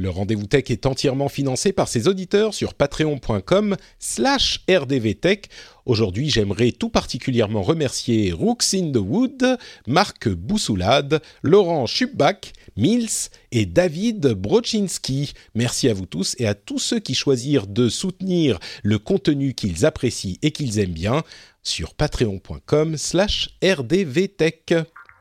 Le rendez-vous tech est entièrement financé par ses auditeurs sur patreon.com slash rdvtech. Aujourd'hui, j'aimerais tout particulièrement remercier Rooks in the Wood, Marc Boussoulade, Laurent Schubach, Mills et David Brochinski. Merci à vous tous et à tous ceux qui choisirent de soutenir le contenu qu'ils apprécient et qu'ils aiment bien sur patreon.com slash rdvtech.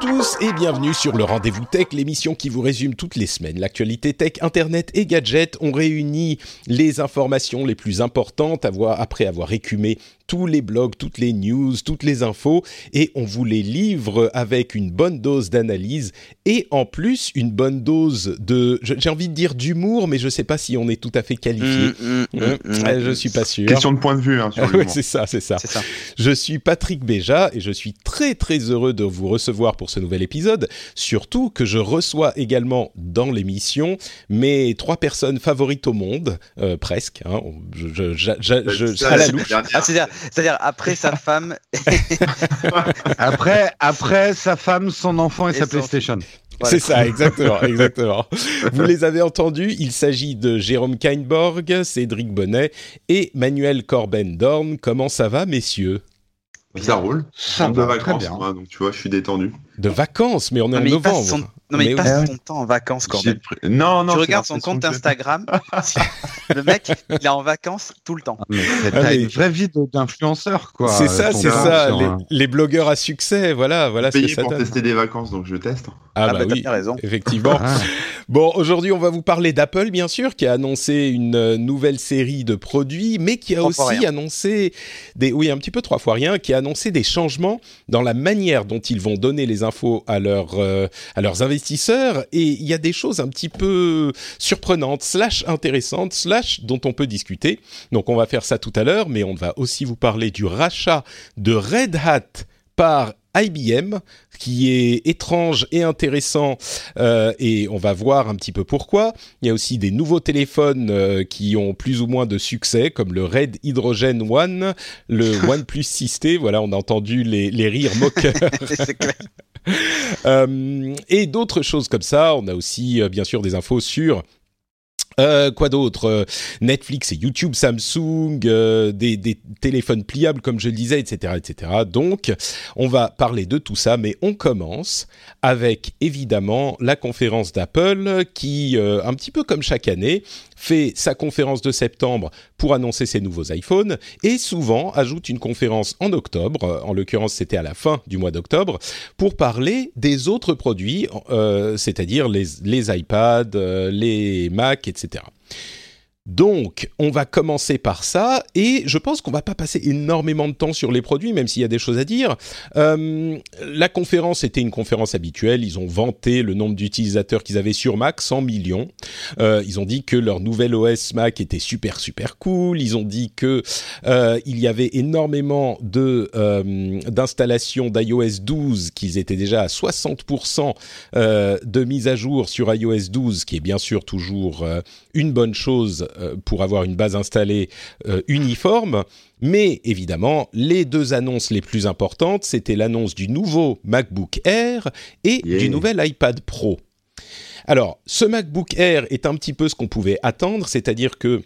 Tous et bienvenue sur le Rendez-vous Tech, l'émission qui vous résume toutes les semaines l'actualité tech, internet et gadgets. On réunit les informations les plus importantes après avoir écumé tous les blogs, toutes les news, toutes les infos et on vous les livre avec une bonne dose d'analyse et en plus une bonne dose de, j'ai envie de dire d'humour, mais je sais pas si on est tout à fait qualifié. Mmh, mmh, mmh, je suis pas sûr. Question de point de vue. Hein, ouais, c'est ça, c'est ça. ça. Je suis Patrick Béja et je suis très très heureux de vous recevoir pour ce nouvel épisode. Surtout que je reçois également dans l'émission mes trois personnes favorites au monde, euh, presque. Hein, je, je, je, je, à la louche. Ah, c'est-à-dire, après sa femme. après, après sa femme, son enfant et, Et sa son- PlayStation. Voilà. C'est ça, exactement, exactement. Vous les avez entendus, il s'agit de Jérôme Kainborg, Cédric Bonnet et Manuel Corben-Dorn. Comment ça va, messieurs? Ça roule. Ça va, très vacances, bien. moi, donc tu vois, je suis détendu. De vacances, mais on est Non, en novembre. son, non, mais il passe son temps en vacances, pris- Non, non. Tu c'est regardes son compte Instagram, le mec, il est en vacances tout le temps. Mais c'est- Ah, mais- une vraie vie d'influenceur, quoi. C'est ça, c'est ça, les, les blogueurs à succès, voilà, voilà ce que payé ça pour donne. tester des vacances, donc je teste. Ah, Ah, bah, bah, t'as oui, bien raison. effectivement. Ah. Bon, aujourd'hui, on va vous parler d'Apple, bien sûr, qui a annoncé une euh, nouvelle série de produits, mais qui a Trois aussi annoncé des, oui, un petit peu trois fois rien, qui a annoncé des changements dans la manière dont ils vont donner les infos à leurs euh, à leurs investisseurs. Et il y a des choses un petit peu surprenantes, slash intéressantes, slash dont on peut discuter. Donc, on va faire ça tout à l'heure, mais on va aussi vous parler du rachat de Red Hat par IBM, qui est étrange et intéressant, euh, et on va voir un petit peu pourquoi. Il y a aussi des nouveaux téléphones euh, qui ont plus ou moins de succès, comme le Red Hydrogen One, le OnePlus 6T. Voilà, on a entendu les, les rires moqueurs. Euh, et d'autres choses comme ça. On a aussi, euh, bien sûr, des infos sur euh, quoi d'autre Netflix et YouTube, Samsung, des, des téléphones pliables comme je le disais, etc., etc. Donc, on va parler de tout ça, mais on commence avec évidemment la conférence d'Apple qui, un petit peu comme chaque année, fait sa conférence de septembre pour annoncer ses nouveaux iPhones et souvent ajoute une conférence en octobre. En l'occurrence, c'était à la fin du mois d'octobre pour parler des autres produits, euh, c'est-à-dire les, les iPads, euh, les Mac, etc. Donc, on va commencer par ça, et je pense qu'on va pas passer énormément de temps sur les produits, même s'il y a des choses à dire. Euh, la conférence était une conférence habituelle. Ils ont vanté le nombre d'utilisateurs qu'ils avaient sur Mac, 100 millions. Euh, ils ont dit que leur nouvel OS Mac était super super cool. Ils ont dit que euh, il y avait énormément d'installations d'iOS 12, qu'ils étaient déjà à 60% euh, de mise à jour sur iOS 12, qui est bien sûr toujours une bonne chose pour avoir une base installée euh, uniforme. Mais évidemment, les deux annonces les plus importantes, c'était l'annonce du nouveau MacBook Air et Yeah. du nouvel iPad Pro. Alors, ce MacBook Air est un petit peu ce qu'on pouvait attendre, c'est-à-dire que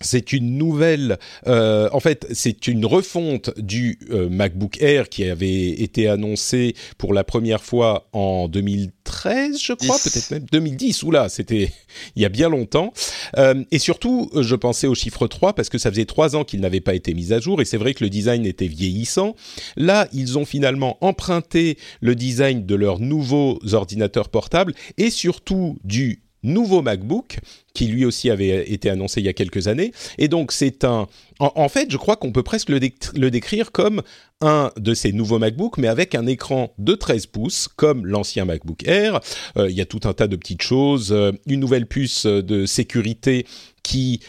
c'est une nouvelle, euh, en fait, c'est une refonte du euh, MacBook Air qui avait été annoncé pour la première fois en 2013, je crois, 10. peut-être même 2010. Oula, c'était il y a bien longtemps. Euh, et surtout, je pensais au chiffre 3 parce que ça faisait trois ans qu'il n'avait pas été mis à jour et c'est vrai que le design était vieillissant. Là, ils ont finalement emprunté le design de leurs nouveaux ordinateurs portables et surtout du nouveau MacBook qui lui aussi avait été annoncé il y a quelques années. Et donc c'est un... En, fait, je crois qu'on peut presque le, le décrire comme un de ces nouveaux MacBooks, mais avec un écran de 13 pouces, comme l'ancien MacBook Air. Euh, il y a tout un tas de petites choses. euh, une nouvelle puce euh, de sécurité qui...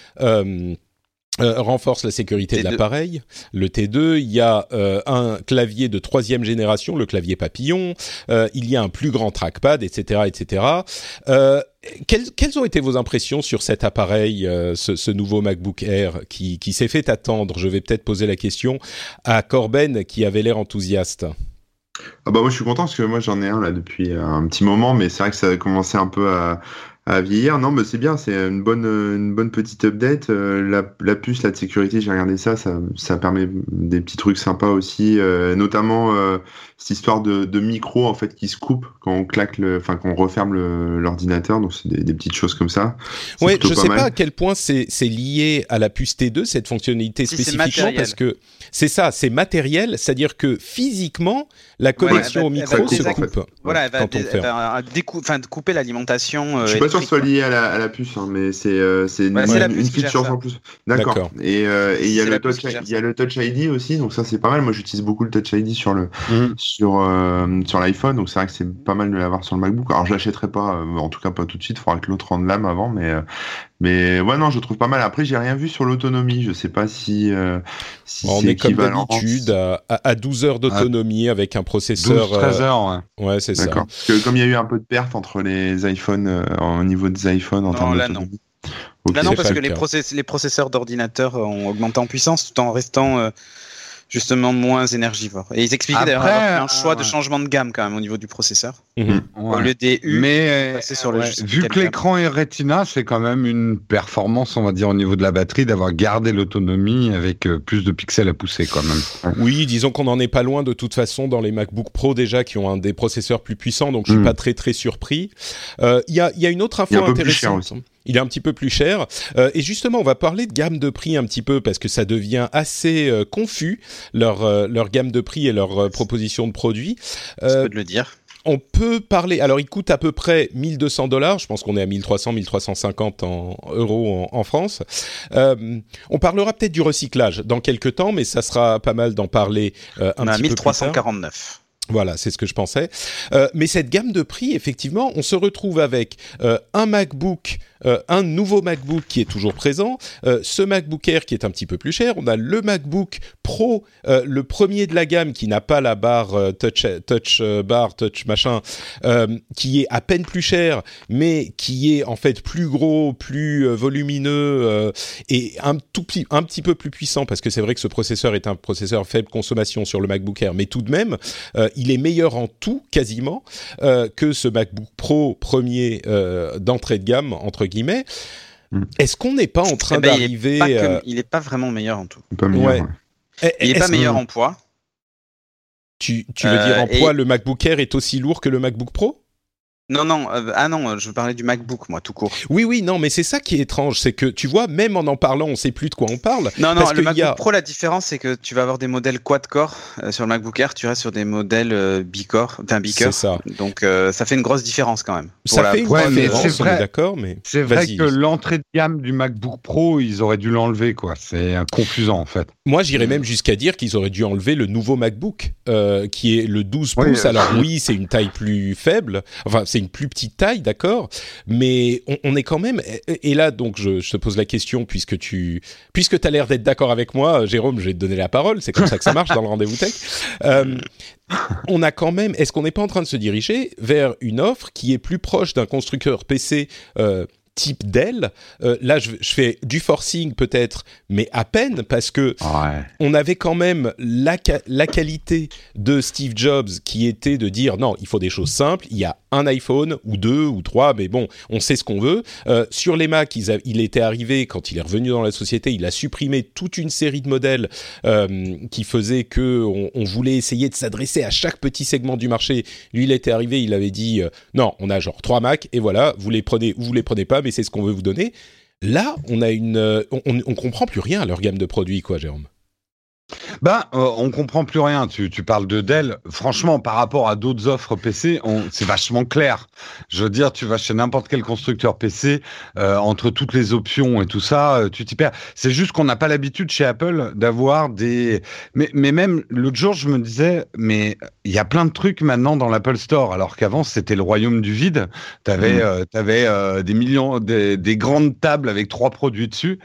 euh, renforce la sécurité de T2. l'appareil, le T2. Il y a euh, un clavier de troisième génération, le clavier papillon. Euh, il y a un plus grand trackpad, etc., etc. Quelles, quelles ont été vos impressions sur cet appareil, ce, ce nouveau MacBook Air qui, qui s'est fait attendre? Je vais peut-être poser la question à Corben qui avait l'air enthousiaste. Ah bah moi je suis content parce que moi j'en ai un là depuis un petit moment, mais c'est vrai que ça a commencé un peu à, à vieillir. Non, mais c'est bien, c'est une bonne, euh, une bonne petite update. Euh, la, la puce, la de sécurité, j'ai regardé ça, ça, ça permet des petits trucs sympas aussi, euh, notamment euh, cette histoire de, de micro en fait qui se coupe quand on claque le, enfin quand on referme le- l'ordinateur. Donc c'est des, des petites choses comme ça. Ouais, je sais mal. pas à quel point c'est c'est lié à la puce T2 cette fonctionnalité Si, c'est spécifiquement parce que c'est ça, c'est matériel, c'est-à-dire que physiquement la connexion au micro se coupe. Voilà, elle va, quand on elle va couper l'alimentation. euh, Je suis pas sûr que ce soit lié à la, à la puce, hein, mais c'est euh, c'est une, Ouais, feature en plus. D'accord. Euh, et il y a le touch, qui gère il y a le touch ID aussi, donc ça c'est pas mal. Moi j'utilise beaucoup le touch ID sur le Mhm. sur euh, sur l'iPhone, donc c'est vrai que c'est pas mal de l'avoir sur le MacBook. Alors je l'achèterai pas, euh, en tout cas pas tout de suite. Faudra que l'autre rende l'âme avant, mais euh, mais ouais non, je trouve pas mal. Après j'ai rien vu sur l'autonomie. Je sais pas si euh, si On c'est est comme équivalent. d'habitude à, à- à 12 heures d'autonomie avec un processeur. 12-13 euh, heures, ouais. ouais, c'est ça. D'accord. Parce que comme il y a eu un peu de perte entre les iPhones euh, au niveau des iPhones en Non, termes là, d'autonomie. Ok. Là, non, parce que le les, cas. process- les processeurs d'ordinateur ont augmenté en puissance tout en restant euh, justement moins énergivores. Et ils expliquaient d'ailleurs Après, avoir fait un choix euh, de changement de gamme quand même au niveau du processeur. Mhm. Au lieu des U, Mais passer sur le ouais, vu que l'écran est Retina, c'est quand même une performance, on va dire, au niveau de la batterie, d'avoir gardé l'autonomie avec euh, plus de pixels à pousser quand même. Oui, disons qu'on n'en est pas loin de toute façon dans les MacBook Pro déjà qui ont un des processeurs plus puissants, donc je suis Mm. pas très très surpris. Euh, Il y, a, il y a une autre info intéressante. Il est un petit peu plus cher. Euh, et justement, on va parler de gamme de prix un petit peu parce que ça devient assez euh, confus, leur, euh, leur gamme de prix et leur euh, proposition de produits. Euh, peux le dire. on peut parler. Alors, il coûte à peu près 1200 dollars. Je pense qu'on est à 1300, 1350 en euros en, en France. Euh, on parlera peut-être du recyclage dans quelques temps, mais ça sera pas mal d'en parler euh, un On a petit peu plus tard. 1349. Voilà, c'est ce que je pensais. Euh, mais cette gamme de prix, effectivement, on se retrouve avec euh, un MacBook, euh, un nouveau MacBook qui est toujours présent, ce MacBook Air qui est un petit peu plus cher, on a le MacBook Pro, le premier de la gamme qui n'a pas la barre touch, touch bar, touch machin, qui est à peine plus cher, mais qui est en fait plus gros, plus volumineux et un tout petit, un petit peu plus puissant parce que c'est vrai que ce processeur est un processeur faible consommation sur le MacBook Air, mais tout de même, il est meilleur en tout quasiment euh, que ce MacBook Pro premier euh, d'entrée de gamme entre guillemets. Mm. Est-ce qu'on n'est pas en train Eh ben, d'arriver euh, Il n'est pas vraiment meilleur en tout. Pas meilleur, Ouais. ouais. est- Il n'est pas meilleur en poids. Tu, tu veux Euh, dire en et- poids, le MacBook Air est aussi lourd que le MacBook Pro? Non, non, euh, ah non, je parlais du MacBook, moi, tout court. Oui, oui, non, mais c'est ça qui est étrange, c'est que tu vois, même en en parlant, on sait plus de quoi on parle. Non, non, Parce le MacBook a- Pro, la différence, c'est que tu vas avoir des modèles quad-core euh, sur le MacBook Air, tu restes sur des modèles euh, bicore, enfin C'est bicore. ça. Donc, euh, ça fait une grosse différence quand même. Pour Ça la- fait une Ouais, différence, c'est on est vrai. d'accord, mais C'est vrai que l'entrée de gamme du MacBook Pro, ils auraient dû l'enlever, quoi. C'est euh, confusant, en fait. Moi, j'irais Mm. même jusqu'à dire qu'ils auraient dû enlever le nouveau MacBook, euh, qui est le 12 Oui, pouces. euh, Alors oui, c'est une taille plus faible, enfin c'est une plus petite taille, d'accord, mais on, on est quand même. Et et là, donc, je, je te pose la question puisque tu, puisque t'as l'air d'être d'accord avec moi, Jérôme, je vais te donner la parole. C'est comme ça que ça marche dans le rendez-vous tech. Euh, on a quand même. Est-ce qu'on n'est pas en train de se diriger vers une offre qui est plus proche d'un constructeur PC euh, type Dell? Euh, Là, je, je fais du forcing peut-être, mais à peine parce que Ouais. on avait quand même la, la qualité de Steve Jobs qui était de dire non, il faut des choses simples, il y a un iPhone ou deux ou trois, mais bon, on sait ce qu'on veut. Euh, sur les Mac, il, était arrivé quand il est revenu dans la société, il a supprimé toute une série de modèles euh, qui faisaient que on, voulait essayer de s'adresser à chaque petit segment du marché. Lui, il était arrivé, il avait dit euh, non, on a genre trois Mac et voilà, vous les prenez ou vous les prenez pas, mais c'est ce qu'on veut vous donner. Là, on a une, on comprend plus rien à leur gamme de produits, quoi, Jérôme. Ben, euh, on comprend plus rien. Tu, tu, parles de Dell. Franchement, par rapport à d'autres offres PC, c'est vachement clair. Je veux dire, tu vas chez n'importe quel constructeur PC, euh, entre toutes les options et tout ça, euh, tu t'y perds. C'est juste qu'on n'a pas l'habitude chez Apple d'avoir des. Mais, mais même l'autre jour, je me disais, mais il y a plein de trucs maintenant dans l'Apple Store, alors qu'avant c'était le royaume du vide. T'avais, mmh. euh, t'avais euh, des millions, des, des, grandes tables avec trois produits dessus.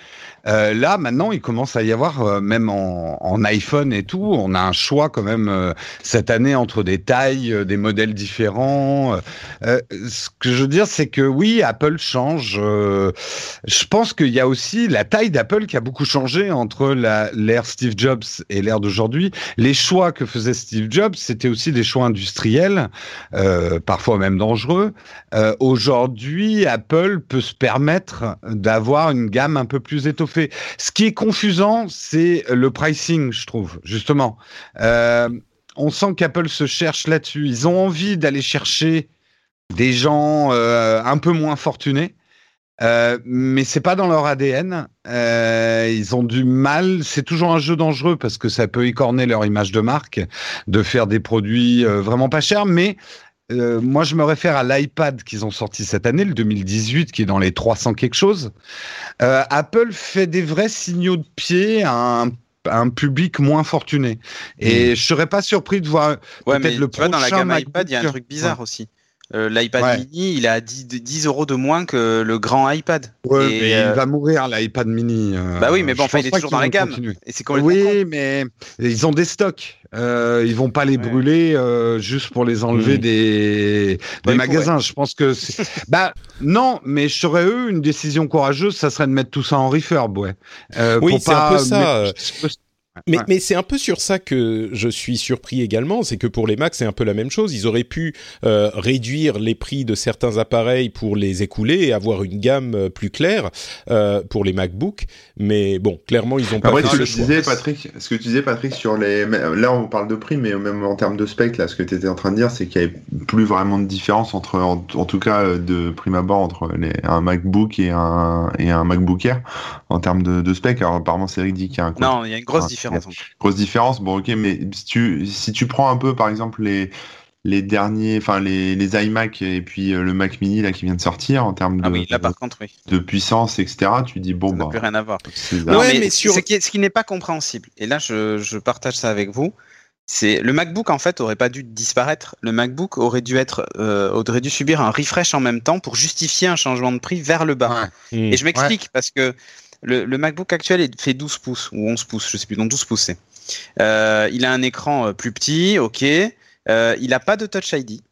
Euh, là, maintenant, il commence à y avoir, euh, même en, iPhone et tout, on a un choix quand même euh, cette année entre des tailles, des modèles différents. ce que je veux dire, c'est que oui, Apple change. je pense qu'il y a aussi la taille d'Apple qui a beaucoup changé entre l'ère Steve Jobs et l'ère d'aujourd'hui. Les choix que faisait Steve Jobs, c'était aussi des choix industriels, parfois même dangereux. Aujourd'hui, Apple peut se permettre d'avoir une gamme un peu plus étoffée Ce qui est confusant, c'est le pricing, je trouve, justement. Euh, on sent qu'Apple se cherche là-dessus. Ils ont envie d'aller chercher des gens euh, un peu moins fortunés. Euh, mais c'est pas dans leur ADN. Ils ont du mal. C'est toujours un jeu dangereux parce que ça peut écorner leur image de marque de faire des produits vraiment pas chers. Mais euh, moi, je me réfère à l'iPad qu'ils ont sorti cette année, le 2018, qui est dans les 300 quelque chose. Euh, Apple fait des vrais signaux de pied à un, à un public moins fortuné. Et mmh. je serais pas surpris de voir ouais, peut-être le prochain. Vois, dans la gamme iPad, il y a un truc bizarre ouais. aussi. Euh, L'iPad ouais. mini, il a 10, 10, euros de moins que le grand iPad. Ouais, et mais euh... il va mourir l'iPad mini. Euh, bah oui, mais bon, enfin, il est toujours dans la gamme. Et c'est Oui, con. mais ils ont des stocks. Euh, ils vont pas les ouais. brûler euh, juste pour les enlever mmh. des, des ouais, magasins. Je pense que bah non, mais je serais eux une décision courageuse, ça serait de mettre tout ça en refurb, ouais. Euh, oui, c'est un peu ça. Mais, ouais. mais c'est un peu sur ça que je suis surpris également, c'est que pour les Mac, c'est un peu la même chose. Ils auraient pu euh, réduire les prix de certains appareils pour les écouler et avoir une gamme euh, plus claire euh, pour les MacBook. Mais bon, clairement, ils ont pas fait ce le que tu disais, Patrick, ce que tu disais, Patrick, sur les, là, on parle de prix, mais même en termes de spec, là, ce que tu étais en train de dire, c'est qu'il n'y avait plus vraiment de différence entre, en, en, tout cas, de prime abord, entre les, un MacBook et un, et un MacBook Air en termes de, de spec. Alors, apparemment, c'est dit qu'il y a un. Non, il y a une grosse un, différence. Grosse différence. Bon, ok, mais si tu, si tu prends un peu, par exemple, les, les derniers, enfin les, les iMac et puis euh, le Mac Mini là qui vient de sortir en termes de, ah oui, là, par contre, oui. de puissance, etc. Tu dis bon, ça bah, plus rien à voir. Non, ouais, mais, mais sur... ce qui, ce qui n'est pas compréhensible. Et là, je, je partage ça avec vous. C'est le MacBook en fait aurait pas dû disparaître. Le MacBook aurait dû être, euh, aurait dû subir un refresh en même temps pour justifier un changement de prix vers le bas. Ouais. Et je m'explique ouais. parce que le, MacBook actuel fait 12 pouces ou 11 pouces, je sais plus, non 12 pouces c'est. Euh, il a un écran euh, plus petit, ok. Euh, il n'a pas de Touch ID.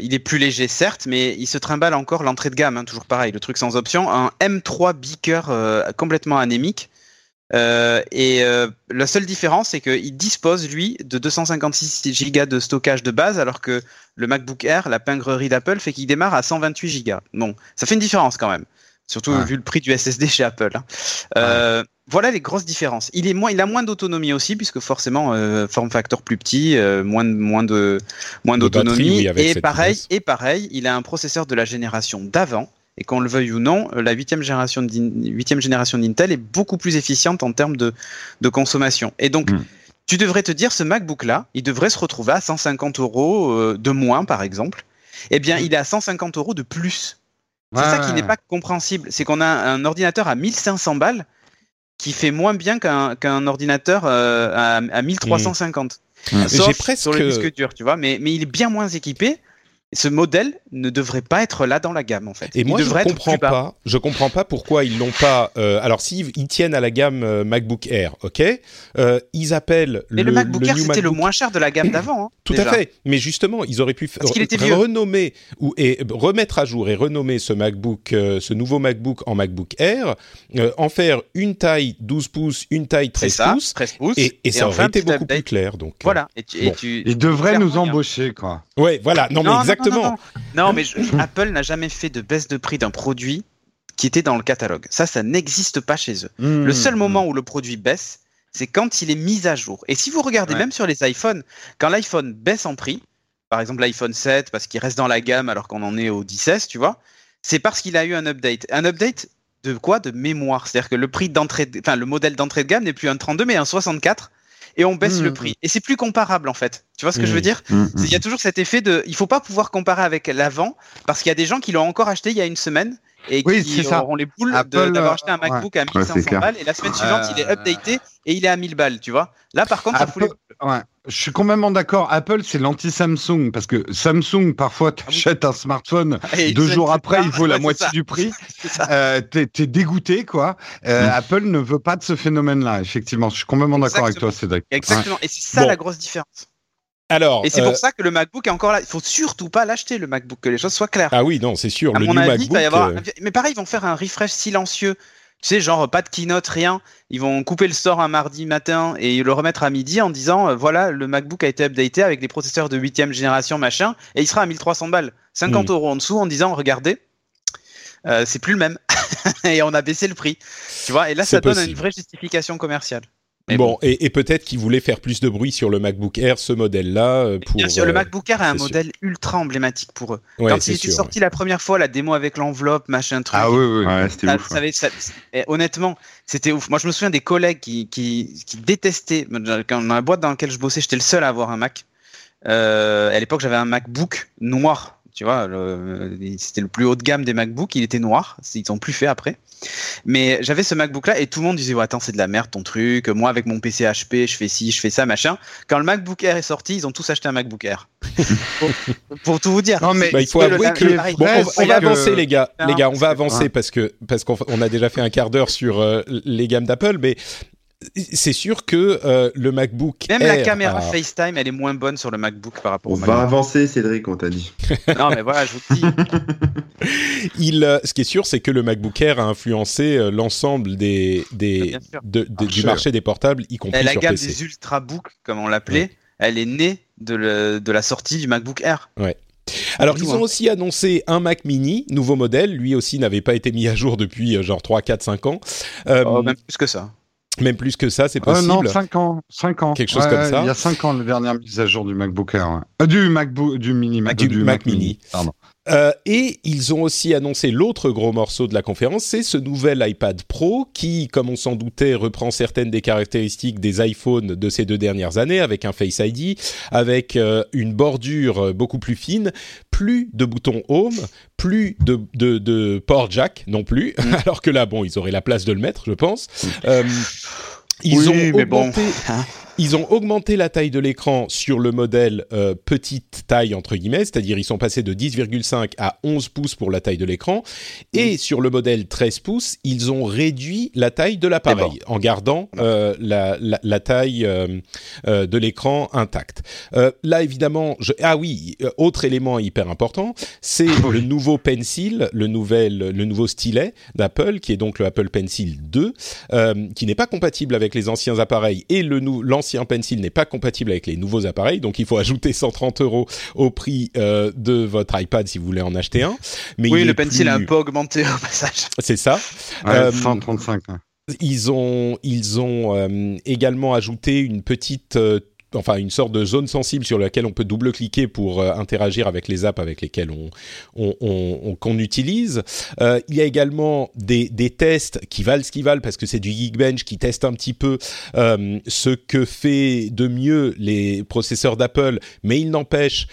Il est plus léger, certes, mais il se trimballe encore l'entrée de gamme, hein, toujours pareil, le truc sans option. Un M3 Beaker complètement anémique. et la seule différence, c'est qu'il dispose, lui, de 256 Go de stockage de base, alors que le MacBook Air, la pingrerie d'Apple, fait qu'il démarre à 128 Go. Bon, ça fait une différence quand même. Surtout ouais. vu le prix du SSD chez Apple. Hein. Euh, ouais. Voilà les grosses différences. Il est moins, il a moins d'autonomie aussi puisque forcément euh, form factor plus petit, euh, moins de moins de moins d'autonomie oui, et pareil vitesse. et pareil, il a un processeur de la génération d'avant et qu'on le veuille ou non, la huitième génération huitième génération d'Intel est beaucoup plus efficiente en termes de de consommation. Et donc mm. tu devrais te dire ce MacBook là, il devrait se retrouver à 150 euros euh, de moins par exemple. Eh bien, mm. il est à 150 euros de plus c'est ouais. ça qui n'est pas compréhensible. C'est qu'on a un ordinateur à 1500 balles qui fait moins bien qu'un qu ordinateur euh, à, à, 1350. Mmh. Sauf presque... sur le disque dur, tu vois. Mais, mais il est bien moins équipé ce modèle ne devrait pas être là dans la gamme en fait. Et il moi je comprends pas, je comprends pas pourquoi ils l'ont pas. Euh, alors s'ils ils tiennent à la gamme euh, MacBook Air, ok, euh, ils appellent. Mais le, le MacBook le Air c'était le moins cher de la gamme d'avant. Hein, Tout déjà. à fait. Mais justement, ils auraient pu renommer ou et remettre à jour et renommer ce MacBook, euh, ce nouveau MacBook en MacBook Air, euh, en faire une taille 12 pouces, une taille 13 ça, pouces, 13 pouces, et, et, et ça aurait été beaucoup update. plus clair. Donc voilà. Et tu, et tu, ils devraient nous embaucher quoi. Ouais, voilà. Non, non mais exactement. Exactement. Non, mais Apple n'a jamais fait de baisse de prix d'un produit qui était dans le catalogue. Ça, ça n'existe pas chez eux. Le seul hmm. moment où le produit baisse, c'est quand il est mis à jour. Et si vous regardez même sur les iPhones, quand l'iPhone baisse en prix, par exemple l'iPhone 7 parce qu'il reste dans la gamme alors qu'on en est au 16, tu vois, c'est parce qu'il a eu un update. Un update de quoi? De mémoire. C'est-à-dire que le prix d'entrée, enfin le modèle d'entrée de gamme n'est plus un 32 mais un 64 et on baisse le mmh. prix. Et c'est plus comparable en fait. Tu vois ce que je veux mmh. dire mmh, Il y a toujours cet effet de, il faut pas pouvoir comparer avec l'avant parce qu'il y a des gens qui l'ont encore acheté il y a une semaine et qui auront les boules d'avoir acheté un MacBook à 1500 balles et la semaine suivante il est updaté et il est à 1000 balles, tu vois. Là par contre, ça fout ouais. Je suis complètement d'accord. Apple, c'est l'anti-Samsung parce que Samsung, parfois, tu achètes un smartphone, deux jours après, il vaut la moitié du prix. Euh, T'es es dégoûté, quoi. Euh, mm. Apple ne veut pas de ce phénomène-là, effectivement. Je suis complètement d'accord avec toi, Cédric. Exactement. Et c'est ça la grosse différence. Alors, et c'est pour euh, ça que le MacBook est encore là. Il faut surtout pas l'acheter, le MacBook, que les choses soient claires. Ah oui, non, c'est sûr. le mon avis, MacBook, euh, Mais pareil, ils vont faire un refresh silencieux. Tu sais, genre pas de keynote, rien. Ils vont couper le store un mardi matin et le remettre à midi en disant euh, voilà, le MacBook a été updaté avec des processeurs de 8 génération, machin, et il sera à 1300 balles. 50 hmm. euros en dessous en disant regardez, c'est plus le même. et on a baissé le prix. Tu vois, et là, ça donne une vraie justification commerciale bon, et, peut-être qu'ils voulaient faire plus de bruit sur le MacBook Air, ce modèle-là. Euh, pour, Bien sûr, le euh, MacBook Air est un modèle ultra emblématique pour eux. Quand il était sorti la première fois, la démo avec l'enveloppe, machin truc. Ah oui, oui, c'était ouf. honnêtement, c'était ouf. Moi, je me souviens des collègues qui, qui, qui détestaient. Dans la boîte dans laquelle je bossais, j'étais le seul à avoir un Mac. Euh, à l'époque, j'avais un MacBook noir tu vois, c'était le plus haut de gamme des MacBooks, il était noir, ils ont plus fait après. Mais j'avais ce MacBook là et tout le monde disait ouais, attends c'est de la merde ton truc. Moi avec mon PC HP je fais ci, je fais ça machin. Quand le MacBook Air est sorti, ils ont tous acheté un MacBook Air. pour, tout vous dire. Non mais bah, il faut avouer que bon, on, va avancer les gars, les gars, on va avancer parce que parce qu'on a déjà fait un quart d'heure sur euh, les gammes d'Apple, mais c'est sûr que euh, le MacBook même la caméra FaceTime elle est moins bonne sur le MacBook par rapport on au va avancer Cédric on t'a dit. Non mais voilà je vous dis. Il euh, ce qui est sûr c'est que le MacBook Air a influencé euh, l'ensemble des, des du marché des portables y compris la sur gamme des ultrabooks comme on l'appelait. Elle est née de, de la sortie du MacBook Air. Ouais. Alors, ils ont aussi annoncé un Mac Mini, nouveau modèle. Lui aussi n'avait pas été mis à jour depuis genre 3, 4, 5 ans. Oh, même plus que ça. Même plus que ça, c'est possible. Euh, non, 5 ans, 5 ans. Quelque chose comme ça. Il y a 5 ans la dernière mise à jour du MacBook Air. Euh, du MacBook, du Mini, Mac, du, Mac, Mini. Pardon. Euh, et ils ont aussi annoncé l'autre gros morceau de la conférence, c'est ce nouvel iPad Pro qui, comme on s'en doutait, reprend certaines des caractéristiques des iPhones de ces deux dernières années, avec un Face ID, avec euh, une bordure beaucoup plus fine, plus de boutons Home, plus de, de, de port jack non plus, mm. alors que là, bon, ils auraient la place de le mettre, je pense. Mm. Euh, ils ont augmenté. Hein. Ils ont augmenté la taille de l'écran sur le modèle euh, petite taille entre guillemets, c'est-à-dire ils sont passés de 10,5 à 11 pouces pour la taille de l'écran, et sur le modèle 13 pouces, ils ont réduit la taille de l'appareil en gardant euh, la, la, la, taille euh, euh de l'écran intacte. Euh, là évidemment, je... ah oui, euh, autre élément hyper important, c'est le nouveau Pencil, le nouvel, le nouveau stylet d'Apple, qui est donc le Apple Pencil 2, qui n'est pas compatible avec les anciens appareils et le l'ancien l'ancien Pencil n'est pas compatible avec les nouveaux appareils, donc il faut ajouter 130 euros au prix euh, de votre iPad si vous voulez en acheter un. Mais oui, le Pencil a un peu augmenté au passage. C'est ça. Ouais, 135. Euh, ils ont, ils ont euh, également ajouté une petite enfin une sorte de zone sensible sur laquelle on peut double-cliquer pour euh, interagir avec les apps avec lesquelles on, on, qu'on utilise. Euh, il y a également des, des, tests qui valent ce qu'ils valent parce que c'est du Geekbench qui teste un petit peu euh, ce que fait de mieux les processeurs d'Apple, mais il n'empêche,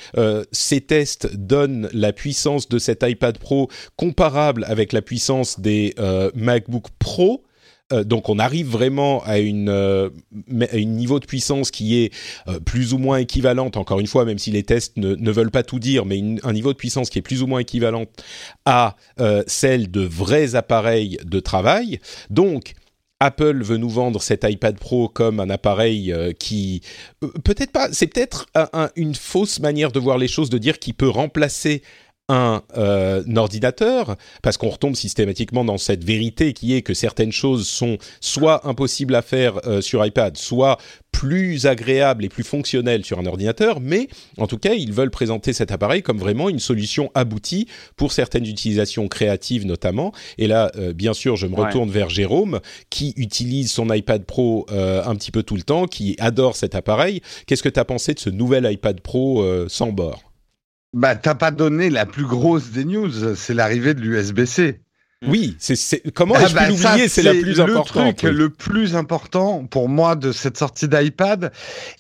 ces tests donnent la puissance de cet iPad Pro comparable avec la puissance des MacBook Pro euh, donc on arrive vraiment à une euh, un niveau de puissance qui est euh, plus ou moins équivalente, encore une fois, même si les tests ne, ne veulent pas tout dire, mais un niveau de puissance qui est plus ou moins équivalente à celle de vrais appareils de travail. Donc Apple veut nous vendre cet iPad Pro comme un appareil qui peut-être pas, c'est peut-être une fausse manière de voir les choses, de dire qu'il peut remplacer un, ordinateur, parce qu'on retombe systématiquement dans cette vérité qui est que certaines choses sont soit impossibles à faire sur iPad, soit plus agréable et plus fonctionnel sur un ordinateur, mais en tout cas, ils veulent présenter cet appareil comme vraiment une solution aboutie pour certaines utilisations créatives notamment. Et là, euh, bien sûr, je me retourne vers Jérôme, qui utilise son iPad Pro euh, un petit peu tout le temps, qui adore cet appareil. Qu'est-ce que tu as pensé de ce nouvel iPad Pro euh, sans bord? Bah, t'as pas donné la plus grosse des news, c'est l'arrivée de l'USB-C. Mm. Oui, c'est comment ah bah l'oublier C'est la plus importante. Le truc le plus important pour moi de cette sortie d'iPad.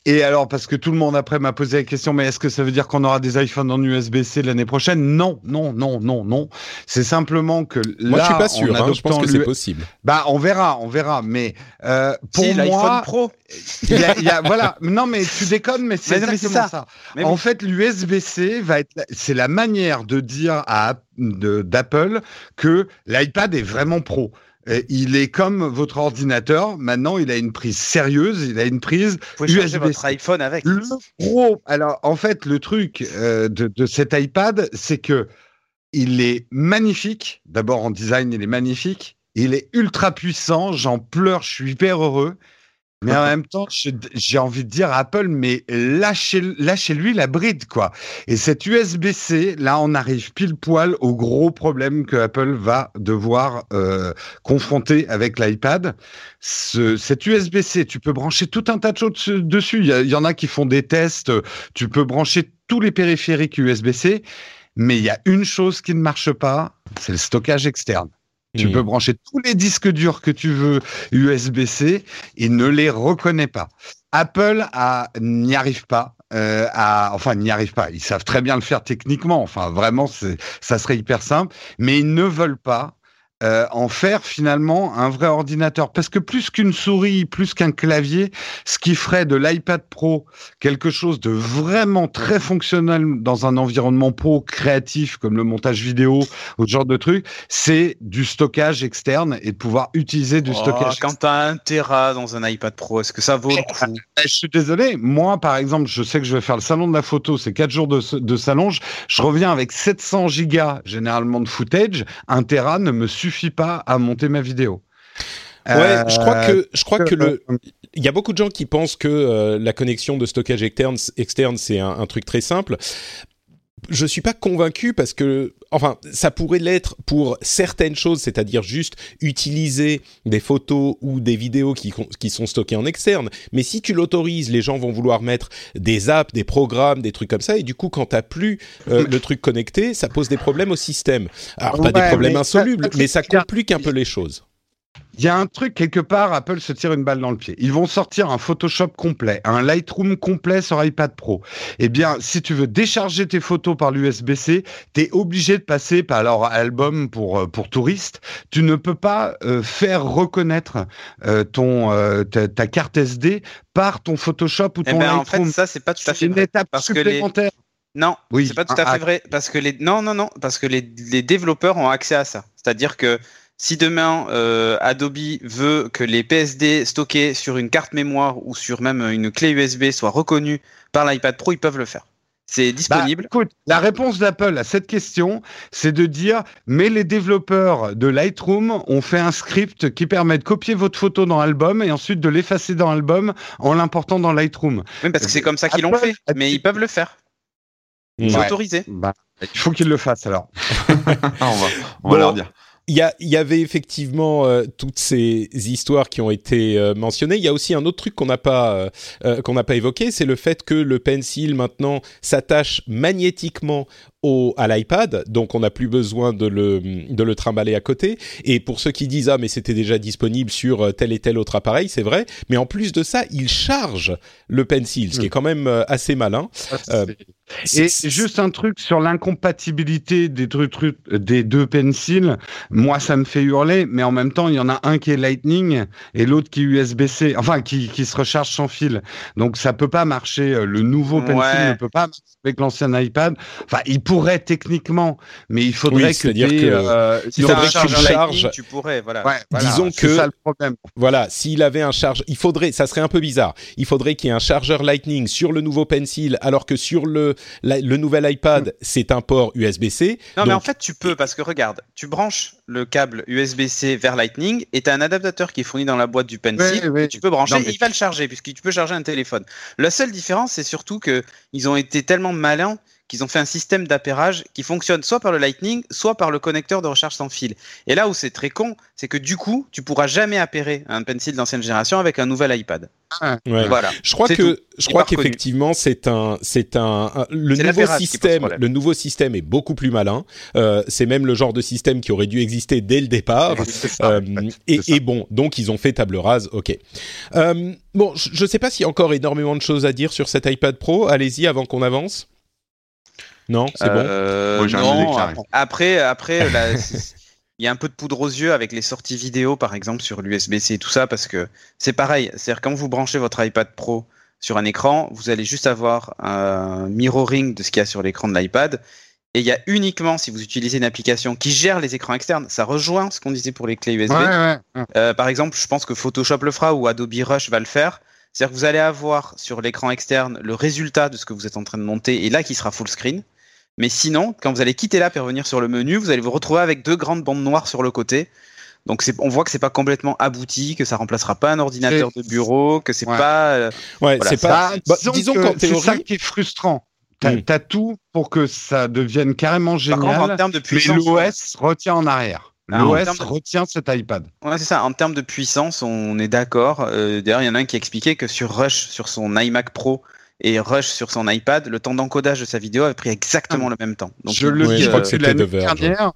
Et alors parce que tout le monde après m'a posé la question, mais est-ce que ça veut dire qu'on aura des iPhones en USB-C l'année prochaine? Non, non, non, non, non. C'est simplement que moi je suis pas sûr. Hein, je pense que c'est possible. Bah on verra, on verra. Mais euh, pour si, moi, Pro. Y a, y a, voilà. Non mais tu déconnes, mais c'est exactement ça. ça. en fait, l'USB-C va être, c'est la manière de dire à d'Apple que l'iPad est vraiment pro. Il est comme votre ordinateur. Maintenant, il a une prise sérieuse. Il a une prise Vous USB. votre iPhone avec. Le pro. Alors, en fait, le truc euh, de, de, cet iPad, c'est que il est magnifique. D'abord en design, il est magnifique. Il est ultra puissant. J'en pleure. Je suis hyper heureux. Mais en même temps, j'ai envie de dire à Apple, mais lâchez, lui la bride, quoi. Et cette USB-C, là, on arrive pile poil au gros problème que Apple va devoir euh, confronter avec l'iPad. Ce, cette USB-C, tu peux brancher tout un tas de choses dessus. Il y, y, en a qui font des tests. Tu peux brancher tous les périphériques USB-C. Mais il y a une chose qui ne marche pas, c'est le stockage externe. Tu peux brancher tous les disques durs que tu veux USB-C, il ne les reconnaît pas. Apple n'y arrive pas. Euh, à, enfin, n'y arrive pas. Ils savent très bien le faire techniquement. Enfin, vraiment, ça serait hyper simple. Mais ils ne veulent pas euh, en faire finalement un vrai ordinateur. Parce que plus qu'une souris, plus qu'un clavier, ce qui ferait de l'iPad Pro quelque chose de vraiment très fonctionnel dans un environnement pro créatif comme le montage vidéo ou ce genre de truc, c'est du stockage externe et de pouvoir utiliser du oh, stockage. Quand tu as un Tera dans un iPad Pro, est-ce que ça vaut le coup? Je suis désolé. Moi, par exemple, je sais que je vais faire le salon de la photo, c'est 4 jours de, de salon. Je reviens avec 700 gigas généralement de footage. Un Tera ne me suffit suffit pas à monter ma vidéo. Ouais, je crois que je crois que le il y a beaucoup de gens qui pensent que euh, la connexion de stockage externe externe c'est un, un, truc très simple je suis pas convaincu parce que, enfin, ça pourrait l'être pour certaines choses, c'est-à-dire juste utiliser des photos ou des vidéos qui, qui sont stockées en externe. Mais si tu l'autorises, les gens vont vouloir mettre des apps, des programmes, des trucs comme ça, et du coup, quand t'as plus euh, le truc connecté, ça pose des problèmes au système. Alors pas des problèmes insolubles, mais ça complique un peu les choses. Il y a un truc quelque part, Apple se tire une balle dans le pied. Ils vont sortir un Photoshop complet, un Lightroom complet sur iPad Pro. Eh bien, si tu veux décharger tes photos par l'USB-C, tu es obligé de passer par leur album pour euh, pour touristes. Tu ne peux pas euh, faire reconnaître euh, ton ta, carte SD par ton Photoshop ou eh ton ben, Lightroom. En fait, ça c'est pas tout à fait une étape parce supplémentaire. Que les... Non, oui, c'est pas tout à fait vrai parce que les non non non parce que les, les développeurs ont accès à ça. C'est-à-dire que si demain euh, Adobe veut que les PSD stockés sur une carte mémoire ou sur même une clé USB soient reconnus par l'iPad Pro, ils peuvent le faire. C'est bah, disponible. écoute, la réponse d'Apple à cette question, c'est de dire mais les développeurs de Lightroom ont fait un script qui permet de copier votre photo dans Album et ensuite de l'effacer dans Album en l'important dans Lightroom. Oui, parce que c'est comme ça qu'ils l'ont fait, mais ils peuvent le faire. C'est autorisé. Bah, il faut qu'ils le fassent alors. on va, leur dire. Il y, avait effectivement euh, toutes ces histoires qui ont été euh, mentionnées. Il y a aussi un autre truc qu'on n'a pas euh, qu'on n'a pas évoqué, c'est le fait que le pencil maintenant s'attache magnétiquement au, à l'iPad, donc on n'a plus besoin de le, de le trimballer à côté. Et pour ceux qui disent ah mais c'était déjà disponible sur tel et tel autre appareil, c'est vrai. Mais en plus de ça, il charge le pencil, ce qui est quand même assez malin. et juste un truc sur l'incompatibilité des, des deux pencils moi, ça me fait hurler, mais en même temps, il y en a un qui est Lightning et l'autre qui est USB-C, enfin, qui, qui se recharge sans fil. Donc, ça peut pas marcher. Euh, le nouveau Pencil ne peut pas marcher avec l'ancien iPad. Enfin, il pourrais techniquement, mais il faudrait que, dire que euh, il faudrait que tu charges. Tu pourrais, voilà. Disons que ça, le problème. voilà, s'il avait un charge, il faudrait, ça serait un peu bizarre. Il faudrait qu'il y ait un chargeur Lightning sur le nouveau Pencil, alors que sur le le nouvel iPad, mm. c'est un port USB-C. Non, mais en fait, tu peux parce que regarde, tu branches le câble USB-C vers Lightning et tu as un adaptateur qui est fourni dans la boîte du Pencil. Tu peux brancher et il va le charger puisque tu peux charger un téléphone. La seule différence, c'est surtout que ils ont été tellement malins qu'ils ont fait un système d'appairage qui fonctionne soit par le Lightning, soit par le connecteur de recharge sans fil. Et là où c'est très con, c'est que du coup, tu pourras jamais appairer un pencil d'ancienne génération avec un nouvel iPad. Ah. Voilà. Je crois que je crois qu'effectivement c'est un c'est un, le nouveau système le nouveau système est beaucoup plus malin. Euh, c'est même le genre de système qui aurait dû exister dès le départ. euh, et, et, bon donc ils ont fait table rase. Ok. Euh, bon je ne sais pas s'il y a encore énormément de choses à dire sur cet iPad Pro. Allez-y avant qu'on avance. Non, c'est bon. Euh, non, après, après, il y a un peu de poudre aux yeux avec les sorties vidéo, par exemple, sur l'USB-C et tout ça, parce que c'est pareil. C'est-à-dire, quand vous branchez votre iPad Pro sur un écran, vous allez juste avoir un mirroring de ce qu'il y a sur l'écran de l'iPad. Et il y a uniquement, si vous utilisez une application qui gère les écrans externes, ça rejoint ce qu'on disait pour les clés USB. Euh, par exemple, je pense que Photoshop le fera ou Adobe Rush va le faire. C'est-à-dire que vous allez avoir sur l'écran externe le résultat de ce que vous êtes en train de monter et là qui sera full screen. Mais sinon, quand vous allez quitter l'app et revenir sur le menu, vous allez vous retrouver avec deux grandes bandes noires sur le côté. Donc on voit que c'est pas complètement abouti, que ça remplacera pas un ordinateur de bureau, que c'est pas. Euh, ouais, c'est pas. Bah, disons que c'est ça qui est frustrant. T'as hmm. as tout pour que ça devienne carrément génial, en termes de puissance, mais l'OS retient en arrière. Ah, L'OS retient cet iPad. Ouais, c'est ça. En termes de puissance, on est d'accord. Euh, D'ailleurs, il y en a un qui expliquait que sur Rush, sur son iMac Pro, et Rush sur son iPad, le temps d'encodage de sa vidéo avait pris exactement le même temps. Donc, je le dis, depuis l'année dernière.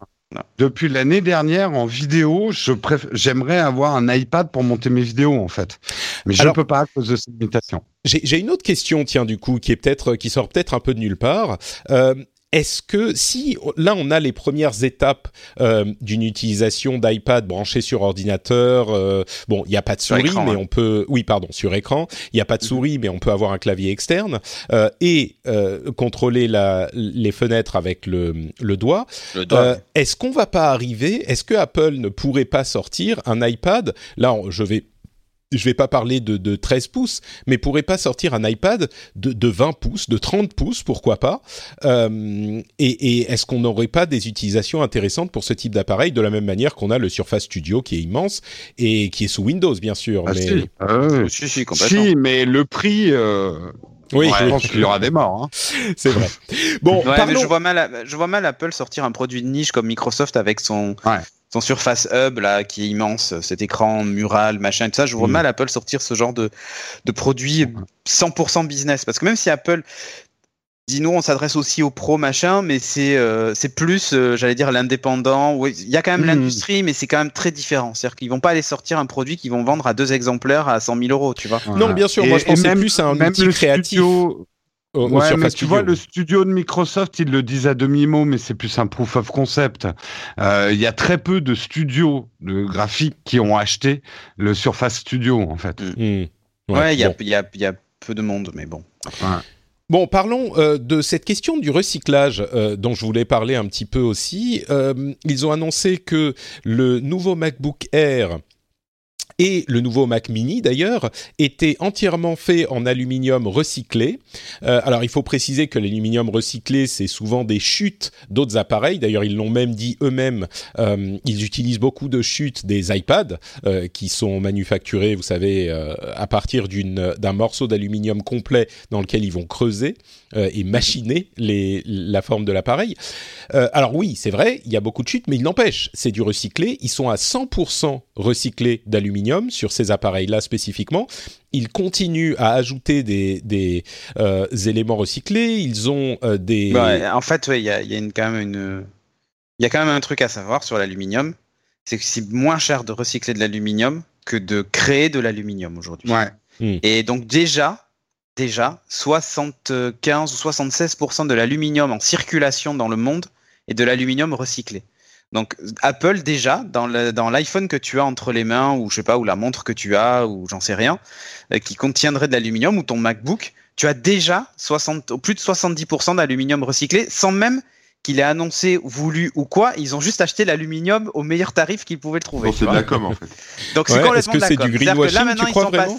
Depuis l'année dernière, en vidéo, je j'aimerais avoir un iPad pour monter mes vidéos, en fait. Mais je ne peux pas à cause de cette limitation. J'ai une autre question, tiens, du coup, qui est peut-être, qui sort peut-être un peu de nulle part. Euh, est-ce que si là on a les premières étapes euh, d'une utilisation d'iPad branché sur ordinateur, euh, bon il n'y a pas de souris mais on peut, oui pardon sur écran, il n'y a pas de mhm. souris mais on peut avoir un clavier externe euh, et contrôler la, les fenêtres avec le, le doigt. Le doigt. est-ce qu'on va pas arriver Est-ce que Apple ne pourrait pas sortir un iPad? Là je vais je vais pas parler de, de 13 pouces, mais pourrait pas sortir un iPad de, de 20 pouces, de 30 pouces, pourquoi pas euh, Et, et est-ce qu'on n'aurait pas des utilisations intéressantes pour ce type d'appareil, de la même manière qu'on a le Surface Studio qui est immense et qui est sous Windows, bien sûr. Ah, mais... Si. Ah, si, si, si, mais le prix... Euh... Oui, je pense qu'il y aura des morts. Hein. C'est vrai. Bon, mais je vois mal, je vois mal Apple sortir un produit de niche comme Microsoft avec son ouais son Surface Hub là qui est immense, cet écran mural, machin, tout ça. Je vois mm. mal Apple sortir ce genre de, de produit 100% business parce que même si Apple dit nous on s'adresse aussi aux pros machin, mais c'est euh, c'est plus euh, j'allais dire l'indépendant. Il y a quand même mm. l'industrie, mais c'est quand même très différent. C'est-à-dire qu'ils vont pas aller sortir un produit qu'ils vont vendre à deux exemplaires à 100 000 euros, tu vois. Non, bien sûr. moi je pensais plus à un outil créatif ouais, mais tu vois, le studio de Microsoft, ils le disent à demi-mot, mais c'est plus un proof of concept. Euh, il y a très peu de studios de graphiques qui ont acheté le Surface Studio, en fait. Mm. Mm. Ouais, il y, a, y, a, y, a, peu de monde, mais bon. Bon, parlons euh, de cette question du recyclage euh, dont je voulais parler un petit peu aussi. Euh, ils ont annoncé que le nouveau MacBook Air et le nouveau Mac Mini d'ailleurs était entièrement fait en aluminium recyclé. Euh, alors il faut préciser que l'aluminium recyclé c'est souvent des chutes d'autres appareils. D'ailleurs ils l'ont même dit eux-mêmes. Euh, ils utilisent beaucoup de chutes des iPads euh, qui sont manufacturés, vous savez, à partir d'un morceau d'aluminium complet dans lequel ils vont creuser euh, et machiner les, la forme de l'appareil. alors oui, c'est vrai, il y a beaucoup de chutes, mais il n'empêche, c'est du recyclé. Ils sont à 100% recyclés d'aluminium sur ces appareils-là spécifiquement. Ils continuent à ajouter des, des euh, éléments recyclés. Ils ont euh, des. en fait, il y, a, y a une, quand même une. Il y a quand même un truc à savoir sur l'aluminium, c'est que c'est moins cher de recycler de l'aluminium que de créer de l'aluminium aujourd'hui. Ouais. Hmm. Et donc déjà, déjà, 75 ou 76% de l'aluminium en circulation dans le monde est de l'aluminium recyclé. Donc Apple déjà dans l'iPhone que tu as entre les mains ou je sais pas ou la montre que tu as ou j'en sais rien euh, qui contiendrait de l'aluminium ou ton MacBook, tu as déjà 60 plus de 70% d'aluminium recyclé sans même qu'il ait annoncé, voulu ou quoi. Ils ont juste acheté l'aluminium au meilleur tarif qu'ils pouvaient le trouver. c'est de la com en fait. Donc c'est complètement Est-ce que c'est du greenwashing tu crois vraiment?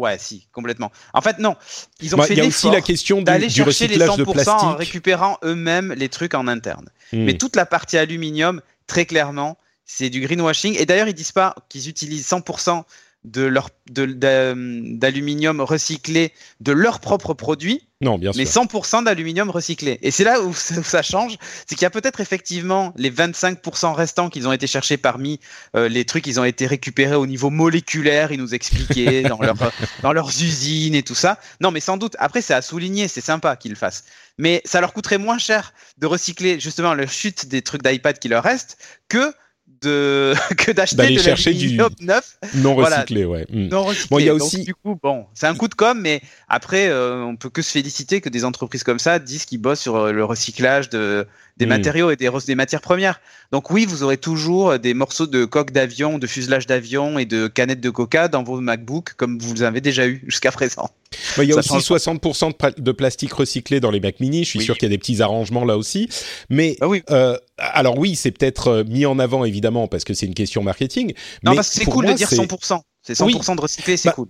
Ouais, si, complètement. En fait, non. Ils ont bah, fait Il y a aussi la question d'aller du recyclage de plastique. en récupérant eux-mêmes les trucs en interne. Hmm. Mais toute la partie aluminium, très clairement, c'est du greenwashing. Et d'ailleurs, ils disent pas qu'ils utilisent 100% de leur d'aluminium recyclé de leurs propres produits. Non, bien mais 100% d'aluminium recyclé. Et c'est là où ça, change, c'est qu'il y a peut-être effectivement les 25% restants qu'ils ont été cherchés parmi euh, les trucs ils ont été récupérés au niveau moléculaire, ils nous expliquaient dans, leur, dans leurs usines et tout ça. Non, mais sans doute. Après, c'est à souligner, c'est sympa qu'ils le fassent. Mais ça leur coûterait moins cher de recycler justement le chute des trucs d'iPad qui leur restent que de que d'acheter de chercher du neuf non recyclé ouais hmm. non recyclé. bon il y a aussi du coup bon c'est un coup de com mais après euh, on peut que se féliciter que des entreprises comme ça disent qu'ils bossent sur euh, le recyclage de des hmm. matériaux et des, des matières premières donc oui vous aurez toujours des morceaux de coque d'avion de fuselage d'avion et de canettes de coca dans vos MacBook comme vous avez déjà eu jusqu'à présent il y a aussi 60% de, plastique recyclé dans les Mac Mini. Je suis sûr qu'il y a des petits arrangements là aussi. Mais ah oui. Euh, alors oui, c'est peut-être euh, mis en avant évidemment parce que c'est une question marketing. Non, mais parce que c'est cool de dire 100%. C'est 100% de recyclé, c'est bah, cool.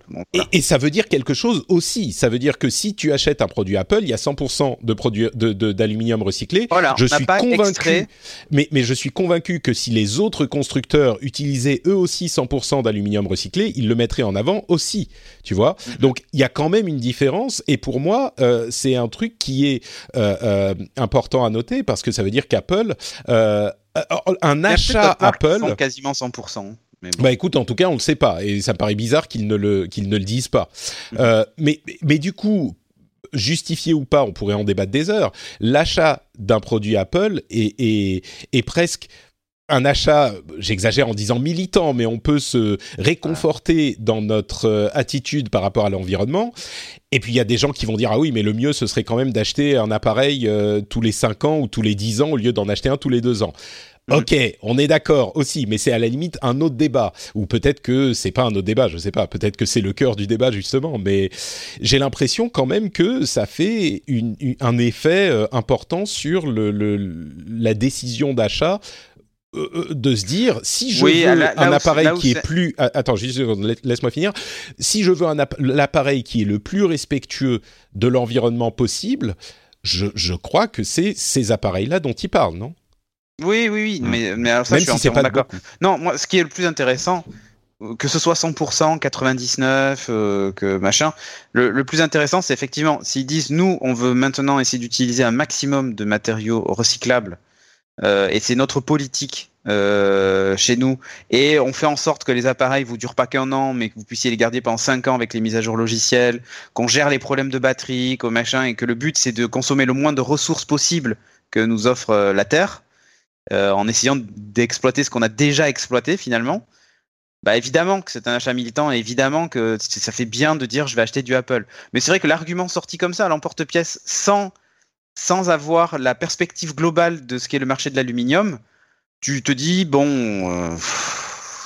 et, ça veut dire quelque chose aussi. Ça veut dire que si tu achètes un produit Apple, il y a 100% de produits d'aluminium recyclé. Voilà, je suis convaincu, mais, mais je suis convaincu que si les autres constructeurs utilisaient eux aussi 100% d'aluminium recyclé, ils le mettraient en avant aussi. Tu vois. Mhm. Donc il y a quand même une différence. Et pour moi, euh, c'est un truc qui est euh, euh, important à noter parce que ça veut dire qu'Apple un achat Apple quasiment 100%. Bah écoute, en tout cas, on le sait pas, et ça me paraît bizarre qu'ils ne le qu'ils ne le disent pas. Mhm. Euh, mais mais du coup, justifié ou pas, on pourrait en débattre des heures. L'achat d'un produit Apple est, est, est presque un achat, j'exagère en disant militant, mais on peut se réconforter dans notre euh, attitude par rapport à l'environnement. Et puis il y a des gens qui vont dire ah oui, mais le mieux ce serait quand même d'acheter un appareil euh, tous les 5 ans ou tous les 10 ans au lieu d'en acheter un tous les 2 ans. Mm. Ok, on est d'accord aussi, mais c'est à la limite un autre débat. Ou peut-être que c'est pas un autre débat, je sais pas. Peut-être que c'est le cœur du débat justement. Mais j'ai l'impression quand même que ça fait un effet euh, important sur le, la décision d'achat. Euh, euh, de se dire si je veux un appareil qui est, plus attends juste laisse-moi finir si je veux un l'appareil qui est le plus respectueux de l'environnement possible je, je crois que c'est ces appareils là dont il parle non? Oui, oui, oui, mais, mais alors ça, je suis si entièrement d'accord. Non, moi, ce qui est le plus intéressant, que ce soit 100%, 99, euh, que machin, le, le plus intéressant, c'est effectivement, s'ils disent, nous, on veut maintenant essayer d'utiliser un maximum de matériaux recyclables, euh, et c'est notre politique euh, chez nous, et on fait en sorte que les appareils vous durent pas qu'un an, mais que vous puissiez les garder pendant 5 ans avec les mises à jour logicielles, qu'on gère les problèmes de batterie, machin, et que le but, c'est de consommer le moins de ressources possibles que nous offre euh, la Terre euh, en essayant d'exploiter ce qu'on a déjà exploité finalement, bah évidemment que c'est un achat militant et évidemment que ça fait bien de dire je vais acheter du Apple. Mais c'est vrai que l'argument sorti comme ça à l'emporte-pièce sans, sans avoir la perspective globale de ce qu'est le marché de l'aluminium, tu te dis bon. Euh,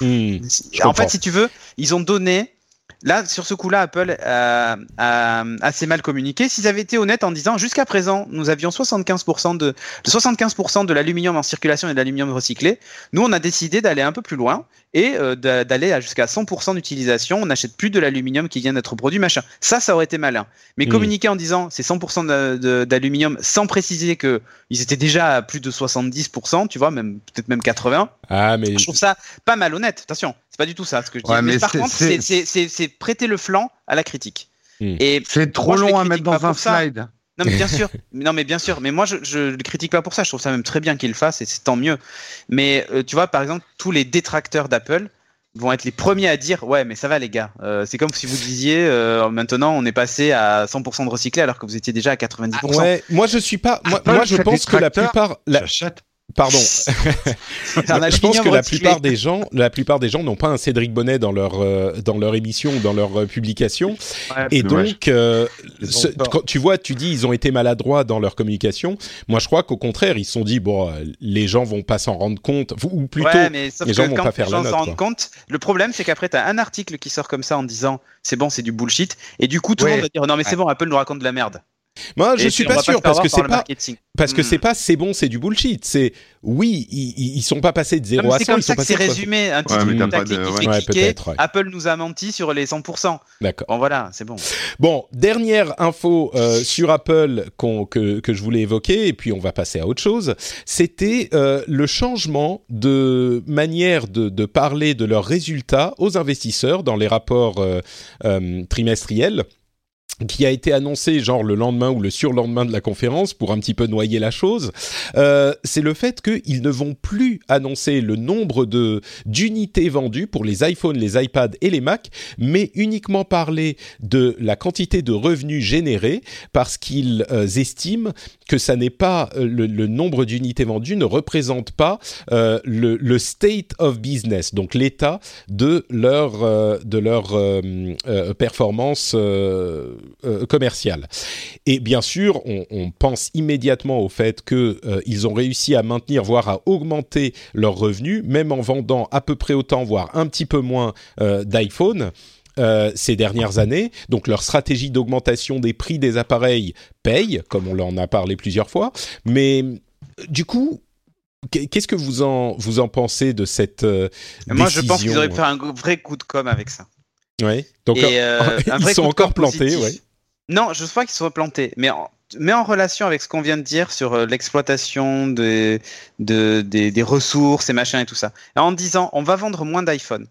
hmm, en fait, si tu veux, ils ont donné Là, sur ce coup-là, Apple a, assez mal communiqué. S'ils avaient été honnêtes en disant jusqu'à présent, nous avions 75% de, 75% de l'aluminium en circulation et de l'aluminium recyclé, nous on a décidé d'aller un peu plus loin et euh, d'aller jusqu'à 100% d'utilisation. On n'achète plus de l'aluminium qui vient d'être produit, machin. Ça, ça aurait été malin. Mais hmm. communiquer en disant c'est 100% d'aluminium sans préciser que ils étaient déjà à plus de 70%, tu vois, même peut-être même 80. Ah, mais je trouve ça pas malhonnête. Attention, c'est pas du tout ça ce que je dis. mais, par contre, c'est prêter le flanc à la critique. Hmm. Et c'est trop long à mettre dans un slide. Non mais bien sûr, non mais bien sûr, mais moi je, je le critique pas pour ça, je trouve ça même très bien qu'il le fasse et c'est tant mieux. Mais euh, tu vois par exemple tous les détracteurs d'Apple vont être les premiers à dire ouais mais ça va les gars, euh, c'est comme si vous disiez euh, maintenant on est passé à 100% de recyclé alors que vous étiez déjà à 90%. ouais, moi je suis pas, moi, moi je pense que la plupart, la, Pardon. je pense que la plupart des gens, la plupart des gens n'ont pas un Cédric Bonnet dans leur euh, dans leur émission, dans leur euh, publication, et donc euh, tu vois, tu dis ils ont été maladroits dans leur communication. Moi, je crois qu'au contraire, ils se sont dit bon, les gens vont pas s'en rendre compte, ou plutôt les gens vont pas faire la note. compte, le problème c'est qu'après tu as un article qui sort comme ça en disant c'est bon, c'est du bullshit, et du coup tout le monde va dire non mais c'est bon, Apple nous raconte de la merde. Moi, je suis pas sûr parce que c'est pas parce que c'est pas c'est bon, c'est du bullshit. C'est oui, ils, ils sont pas passés de 0 à 100, C'est comme ça que c'est résumé un petit ouais, tactique qui fait cliquer. Apple nous a menti sur les 100%. D'accord. Bon voilà, c'est bon. Bon, dernière info euh, sur Apple que que je voulais évoquer et puis on va passer à autre chose. C'était euh, le changement de manière de, de parler de leurs résultats aux investisseurs dans les rapports euh, euh trimestriels qui a été annoncé genre le lendemain ou le surlendemain de la conférence pour un petit peu noyer la chose, euh, c'est le fait qu'ils ne vont plus annoncer le nombre de d'unités vendues pour les iPhones, les iPads et les Mac, mais uniquement parler de la quantité de revenus générés parce qu'ils euh, estiment que ça n'est pas euh, le, nombre d'unités vendues ne représente pas euh, le, state of business, donc l'état de leur euh, de leur performance euh, commercial. Et bien sûr, on, on, pense immédiatement au fait qu'ils euh, ont réussi à maintenir, voire à augmenter leurs revenus, même en vendant à peu près autant, voire un petit peu moins d'iPhone. Euh, ces dernières années. Donc leur stratégie d'augmentation des prix des appareils paye, comme on en a parlé plusieurs fois. Mais du coup, qu'est-ce que vous en vous en pensez de cette euh, Moi, je pense qu'ils auraient fait un vrai coup de com avec ça. Oui. Donc euh, ils sont encore plantés. Non, je ne pas qu'ils soient plantés, mais en, mais en relation avec ce qu'on vient de dire sur l'exploitation des, de, des, des, ressources et machin et tout ça. En disant, on va vendre moins d'iPhone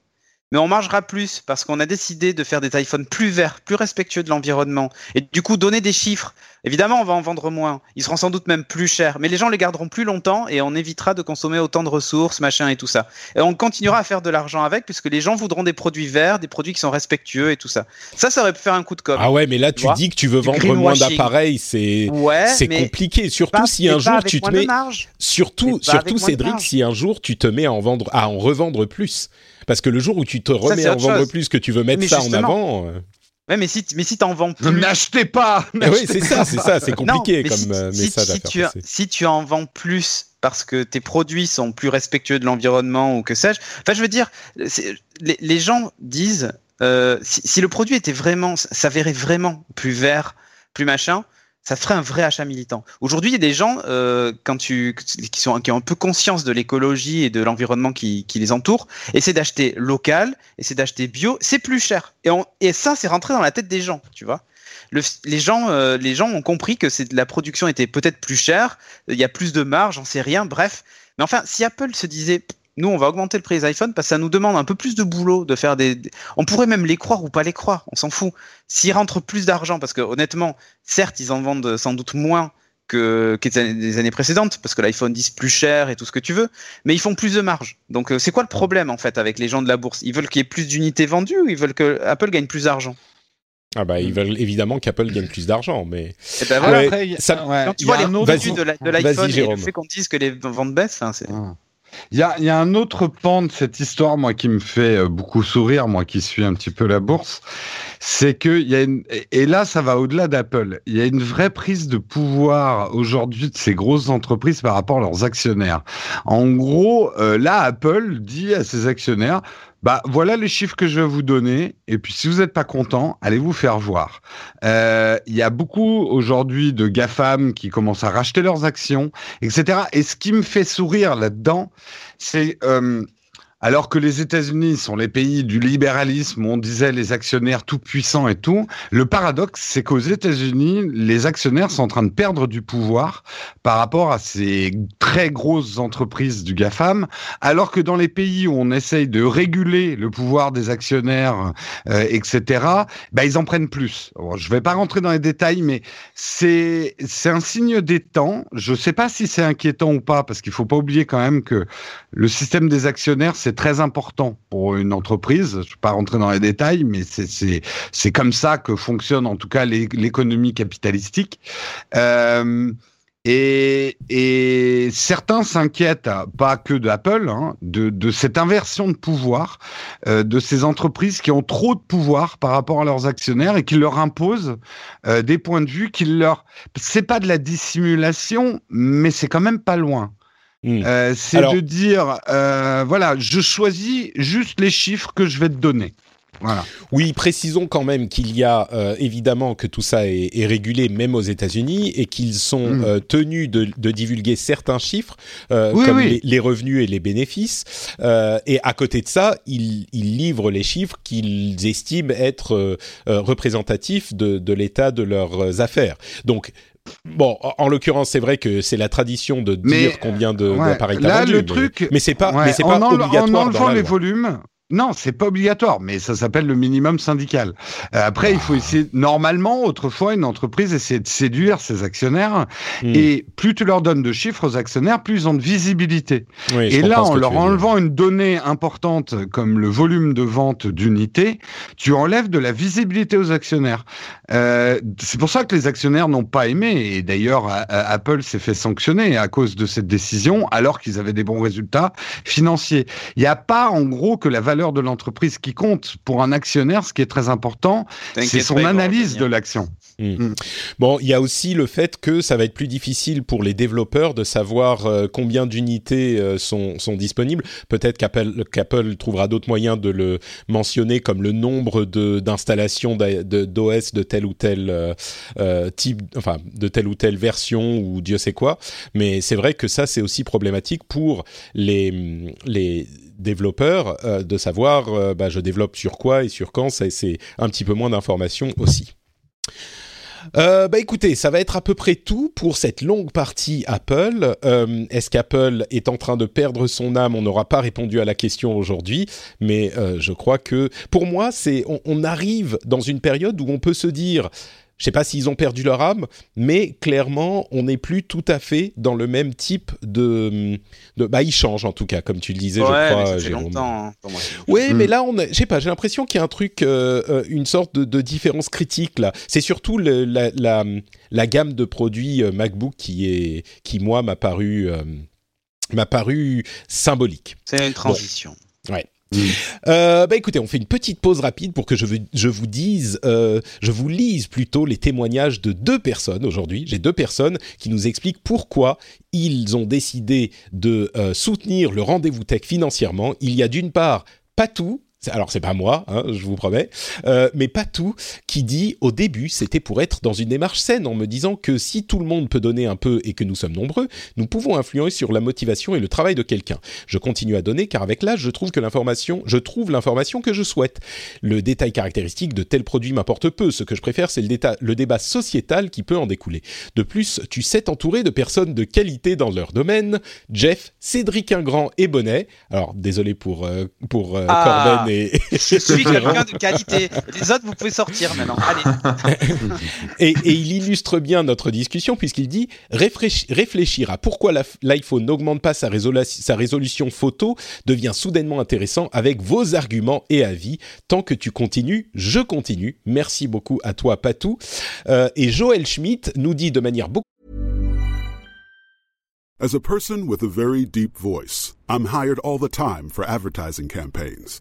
mais on margera plus parce qu'on a décidé de faire des téléphones plus verts, plus respectueux de l'environnement, et du coup donner des chiffres. Évidemment, on va en vendre moins. Ils seront sans doute même plus chers, mais les gens les garderont plus longtemps et on évitera de consommer autant de ressources, machin et tout ça. Et on continuera à faire de l'argent avec, puisque les gens voudront des produits verts, des produits qui sont respectueux et tout ça. Ça, ça aurait pu faire un coup de com. Ah ouais, mais là, tu, dis que tu veux vendre moins d'appareils, c'est c'est compliqué. Surtout si un jour tu te mets, surtout surtout Cédric, si un jour tu te mets à en vendre, à en revendre plus. Parce que le jour où tu te remets à en vendre plus, que tu veux mettre ça en avant. Euh, ouais, mais si, mais si t'en vends plus. N'achetez pas Oui, c'est ça, c'est ça, c'est compliqué comme euh, message à faire tu, Si tu en vends plus parce que tes produits sont plus respectueux de l'environnement ou que sais-je. Enfin, je veux dire, les, les, gens disent, euh, si, si, le produit était vraiment, s'avérait vraiment plus vert, plus machin, ça ferait un vrai achat militant. Aujourd'hui, il y a des gens euh, quand tu, qui, sont, qui ont un peu conscience de l'écologie et de l'environnement qui, qui, les entoure, essaient d'acheter local, essaient d'acheter bio, c'est plus cher. Et, on, et ça, c'est rentré dans la tête des gens, tu vois. Le, les, gens, euh, les gens ont compris que la production était peut-être plus chère, il y a plus de marge, j'en sais rien, bref. Mais enfin, si Apple se disait, nous, on va augmenter le prix des iPhones parce que ça nous demande un peu plus de boulot de faire des. On pourrait même les croire ou pas les croire, on s'en fout. S'ils rentrent plus d'argent, parce que honnêtement, certes, ils en vendent sans doute moins que, que les années précédentes, parce que l'iPhone 10 plus cher et tout ce que tu veux, mais ils font plus de marge. Donc, euh, c'est quoi le problème en fait avec les gens de la bourse? Ils veulent qu'il y ait plus d'unités vendues ou ils veulent que Apple gagne plus d'argent? Ah bah ils veulent évidemment qu'Apple gagne plus d'argent, mais et eh ben voilà, après, ça, quand tu vois les produits de l'iPhone et le fait qu'on dise que les ventes baissent, hein, c'est. Ah. Il y a, y a, un autre pan de cette histoire, moi, qui me fait euh, beaucoup sourire, moi qui suis un petit peu la bourse, c'est que y a une, et là, ça va au-delà d'Apple. Il y a une vraie prise de pouvoir aujourd'hui de ces grosses entreprises par rapport à leurs actionnaires. En gros, euh, là, Apple dit à ses actionnaires, bah voilà les chiffres que je vais vous donner. Et puis si vous n'êtes pas content, allez vous faire voir. Euh, il y a beaucoup aujourd'hui de GAFAM qui commencent à racheter leurs actions, etc. Et ce qui me fait sourire là-dedans, c'est euh, alors que les États-Unis sont les pays du libéralisme, on disait les actionnaires tout puissants et tout, le paradoxe, c'est qu'aux États-Unis, les actionnaires sont en train de perdre du pouvoir par rapport à ces très grosses entreprises du GAFAM, alors que dans les pays où on essaye de réguler le pouvoir des actionnaires, euh, etc., bah, ils en prennent plus. je ne vais pas rentrer dans les détails, mais c'est un signe des temps. Je ne sais pas si c'est inquiétant ou pas, parce qu'il faut pas oublier quand même que le système des actionnaires, c'est très important pour une entreprise. Je ne vais pas rentrer dans les détails, mais c'est comme ça que fonctionne en tout cas l'économie capitalistique. Euh, et, certains s'inquiètent, pas que d'Apple, hein, de, de, cette inversion de pouvoir euh, de ces entreprises qui ont trop de pouvoir par rapport à leurs actionnaires et qui leur imposent euh, des points de vue qui leur. C'est pas de la dissimulation, mais c'est quand même pas loin. Hmm. Euh, c'est de dire, euh, voilà, je choisis juste les chiffres que je vais te donner. Voilà. Oui, précisons quand même qu'il y a euh, évidemment que tout ça est, est, régulé même aux États-Unis et qu'ils sont mm. euh, tenus de, de, divulguer certains chiffres euh, comme Les, les, revenus et les bénéfices. Euh, et à côté de ça, ils, ils livrent les chiffres qu'ils estiment être représentatifs de, de l'état de leurs affaires. Donc Bon, en l'occurrence, c'est vrai que c'est la tradition de dire combien d'appareils ouais, Là, le truc, mais c'est pas, mais c'est pas obligatoire. En enlevant les volumes, non, c'est pas obligatoire, mais ça s'appelle le minimum syndical. Euh, après, il faut essayer. Normalement, autrefois, une entreprise essayait de séduire ses actionnaires, hmm. et plus tu leur donnes de chiffres aux actionnaires, plus ils ont de visibilité. et là, en leur enlevant une donnée importante comme le volume de vente d'unités, tu enlèves de la visibilité aux actionnaires. Euh, c'est pour ça que les actionnaires n'ont pas aimé, et d'ailleurs, Apple s'est fait sanctionner à cause de cette décision, alors qu'ils avaient des bons résultats financiers. Il n'y a pas, en gros, que la valeur valeur de l'entreprise qui compte. Pour un actionnaire, ce qui est très important, c'est son analyse de l'action. Hmm. Hmm. Bon, il y a aussi le fait que ça va être plus difficile pour les développeurs de savoir euh, combien d'unités euh, sont, sont, disponibles. Peut-être qu'Apple, qu'Apple trouvera d'autres moyens de le mentionner comme le nombre de, d'installations d'OS de, tel ou tel euh, type, enfin de telle ou telle version ou Dieu sait quoi. Mais c'est vrai que ça, c'est aussi problématique pour les, les développeurs de savoir bah, je développe sur quoi et sur quand. C'est un petit peu moins d'informations aussi. Euh, bah écoutez, ça va être à peu près tout pour cette longue partie Apple. Euh, est-ce qu'Apple est en train de perdre son âme? On n'aura pas répondu à la question aujourd'hui, mais euh, je crois que pour moi, c'est on, arrive dans une période où on peut se dire je sais pas s'ils ont perdu leur âme, mais clairement, on n'est plus tout à fait dans le même type de, de bah, ils changent en tout cas, comme tu le disais, je crois, Jérôme. Longtemps, hein, Oui, mais là, on, je sais pas, j'ai l'impression qu'il y a un truc, euh, euh, une sorte de, de, différence critique là. C'est surtout le, la, la, la, gamme de produits euh, MacBook qui est, qui moi m'a paru, m'a paru symbolique. C'est une transition. ouais. Euh, bah écoutez, on fait une petite pause rapide pour que je, vous dise, euh, je vous lise plutôt les témoignages de deux personnes aujourd'hui. J'ai deux personnes qui nous expliquent pourquoi ils ont décidé de euh, soutenir le rendez-vous tech financièrement. Il y a d'une part Patou, alors c'est pas moi, hein, je vous promets, euh, mais pas tout, qui dit au début c'était pour être dans une démarche saine en me disant que si tout le monde peut donner un peu et que nous sommes nombreux, nous pouvons influencer sur la motivation et le travail de quelqu'un. Je continue à donner car avec l'âge je trouve que l'information, je trouve l'information que je souhaite. Le détail caractéristique de tel produit m'apporte peu. Ce que je préfère c'est le, le débat sociétal qui peut en découler. De plus, tu sais t'entourer de personnes de qualité dans leur domaine. Jeff, Cédric Ingrand et Bonnet. Alors désolé pour euh, pour euh, ah. Corben je suis quelqu'un de qualité. Les autres, vous pouvez sortir maintenant. Allez. et, et, il illustre bien notre discussion puisqu'il dit réfléchir à pourquoi l'iPhone n'augmente pas sa, sa, résolution photo devient soudainement intéressant avec vos arguments et avis. Tant que tu continues, je continue. Merci beaucoup à toi, Patou. Euh, et Joël Schmidt nous dit de manière beaucoup As a person with a very deep voice, I'm hired all the time for advertising campaigns.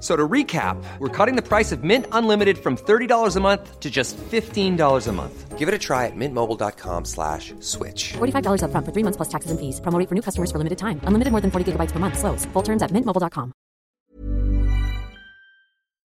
So to recap, we're cutting the price of Mint Unlimited from $30 a month to just $15 a month. Give it a try at mintmobile.com slash switch. $45 up front for three months plus taxes and fees. Promoting for new customers for limited time. Unlimited more than 40 gigabytes per month. Slows. Full terms at mintmobile.com.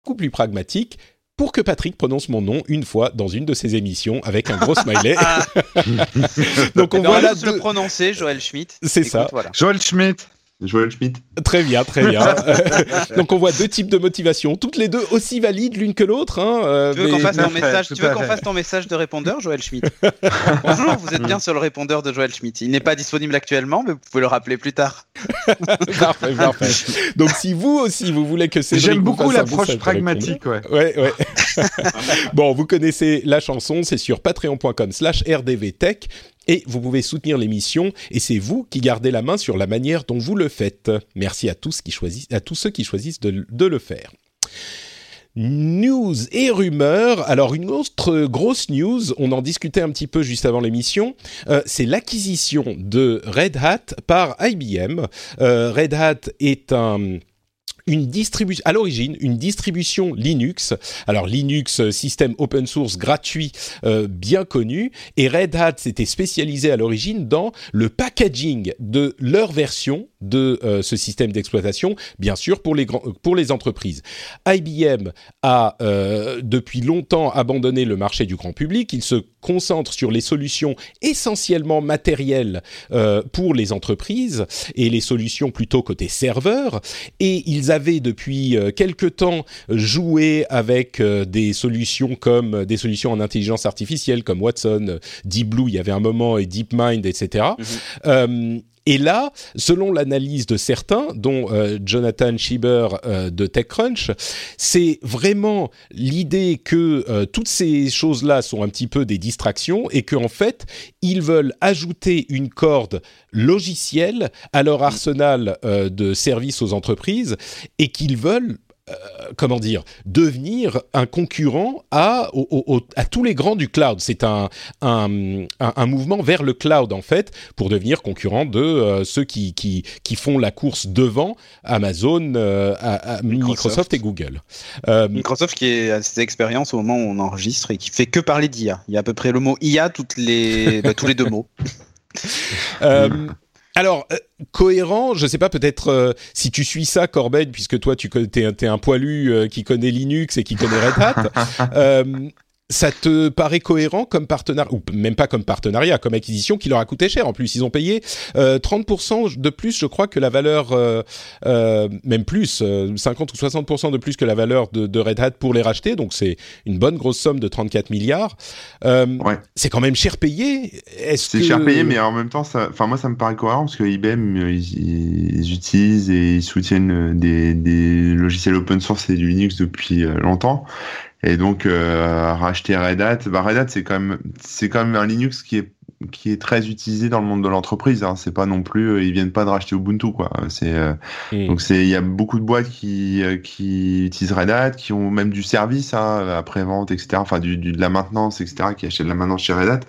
Beaucoup plus pragmatique. pour que Patrick prononce mon nom une fois dans une de ses émissions avec un gros smiley. Donc on va là le prononcer, Joël Schmidt. C'est ça. Joël Schmidt. Joël Schmidt. Très bien, très bien. Donc on voit deux types de motivation, toutes les deux aussi valides l'une que l'autre. Hein, euh, tu veux qu'on fasse, ton message, tu veux qu'on fasse ton message de répondeur, Joël Schmidt Bonjour, vous êtes bien sur le répondeur de Joël Schmidt. Il n'est pas disponible actuellement, mais vous pouvez le rappeler plus tard. parfait, parfait. Donc si vous aussi vous voulez que c'est j'aime beaucoup l'approche pragmatique, ouais. Ouais, ouais. bon, vous connaissez la chanson, c'est sur patreon.com/slash rdvtech. Et vous pouvez soutenir l'émission et c'est vous qui gardez la main sur la manière dont vous le faites. Merci à tous, ceux qui choisissent de, le faire. News et rumeurs. Alors une autre grosse news, on en discutait un petit peu juste avant l'émission, euh, c'est l'acquisition de Red Hat par IBM. Euh, Red Hat est un une distribution à l'origine une distribution Linux. Alors Linux euh, système open source gratuit euh, bien connu et Red Hat s'était spécialisé à l'origine dans le packaging de leur version de euh, ce système d'exploitation, bien sûr pour les pour les entreprises. IBM a depuis longtemps abandonné le marché du grand public. Il se concentre sur les solutions essentiellement matérielles pour les entreprises et les solutions plutôt côté serveur. Et ils avaient depuis euh, quelque temps joué avec euh, des solutions comme euh, des solutions en intelligence artificielle comme Watson, Deep Blue, il y avait un moment et DeepMind, etc. Et là, selon l'analyse de certains, dont euh, Jonathan Schieber euh, de TechCrunch, c'est vraiment l'idée que euh, toutes ces choses-là sont un petit peu des distractions et qu'en fait, ils veulent ajouter une corde logicielle à leur arsenal de services aux entreprises et qu'ils veulent comment dire, devenir un concurrent à, à tous les grands du cloud. C'est un, un, un, mouvement vers le cloud, en fait, pour devenir concurrent de euh, ceux qui, qui, qui, font la course devant Amazon, euh, à, Microsoft. et Google. Microsoft qui est à ses expériences au moment où on enregistre et qui fait que parler d'IA. Il y a à peu près le mot IA toutes les, bah, tous les deux mots. Alors, euh, cohérent, je sais pas, peut-être euh, si tu suis ça, Corben, puisque toi, tu es, es un poilu euh, qui connaît Linux et qui connaît Red Hat. ça te paraît cohérent comme partenariat, ou même pas comme partenariat, comme acquisition qui leur a coûté cher. En plus, ils ont payé 30% de plus, je crois, que la valeur, même plus, 50 ou 60% de plus que la valeur de, de, Red Hat pour les racheter. Donc, c'est une bonne grosse somme de 34 milliards. Ouais. C'est quand même cher payé. C'est cher payé, mais en même temps, ça, enfin moi, ça me paraît cohérent parce que IBM, ils, ils utilisent et ils soutiennent des, des logiciels open source et du Linux depuis longtemps. Et donc euh, racheter Red Hat, bah Red Hat c'est quand même quand même un Linux qui est qui est très utilisé dans le monde de l'entreprise. Hein. C'est pas non plus, euh, ils viennent pas de racheter Ubuntu, quoi. C'est euh, donc c'est, il y a beaucoup de boîtes qui euh, qui utilisent Red Hat, qui ont même du service hein, après vente, etc. Enfin du, de la maintenance, etc. Qui achètent de la maintenance chez Red Hat.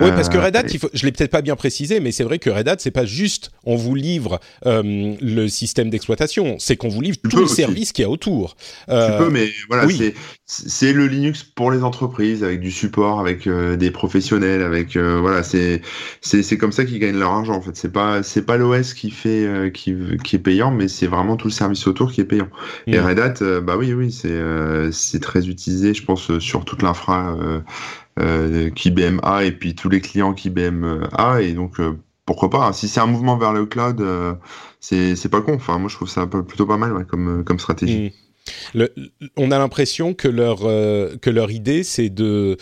Oui, parce que Red Hat, il faut, je l'ai peut-être pas bien précisé, mais c'est vrai que Red Hat, c'est pas juste on vous livre le système d'exploitation, c'est qu'on vous livre tout le service qui y a autour. Tu peux, mais voilà, c'est c'est le Linux pour les entreprises avec du support, avec des professionnels, avec voilà c'est c'est comme ça qu'ils gagnent leur argent en fait. C'est pas c'est pas l'OS qui fait euh, qui qui est payant, mais c'est vraiment tout le service autour qui est payant. Et. Red Hat, euh, bah oui oui, c'est euh, c'est très utilisé, je pense sur toute l'infra qu'IBM a et puis tous les clients qu'IBM a et donc pourquoi pas. Hein. Si c'est un mouvement vers le cloud, c'est pas con. Enfin moi je trouve ça plutôt pas mal comme comme stratégie. Mm. on a l'impression que leur que leur idée c'est de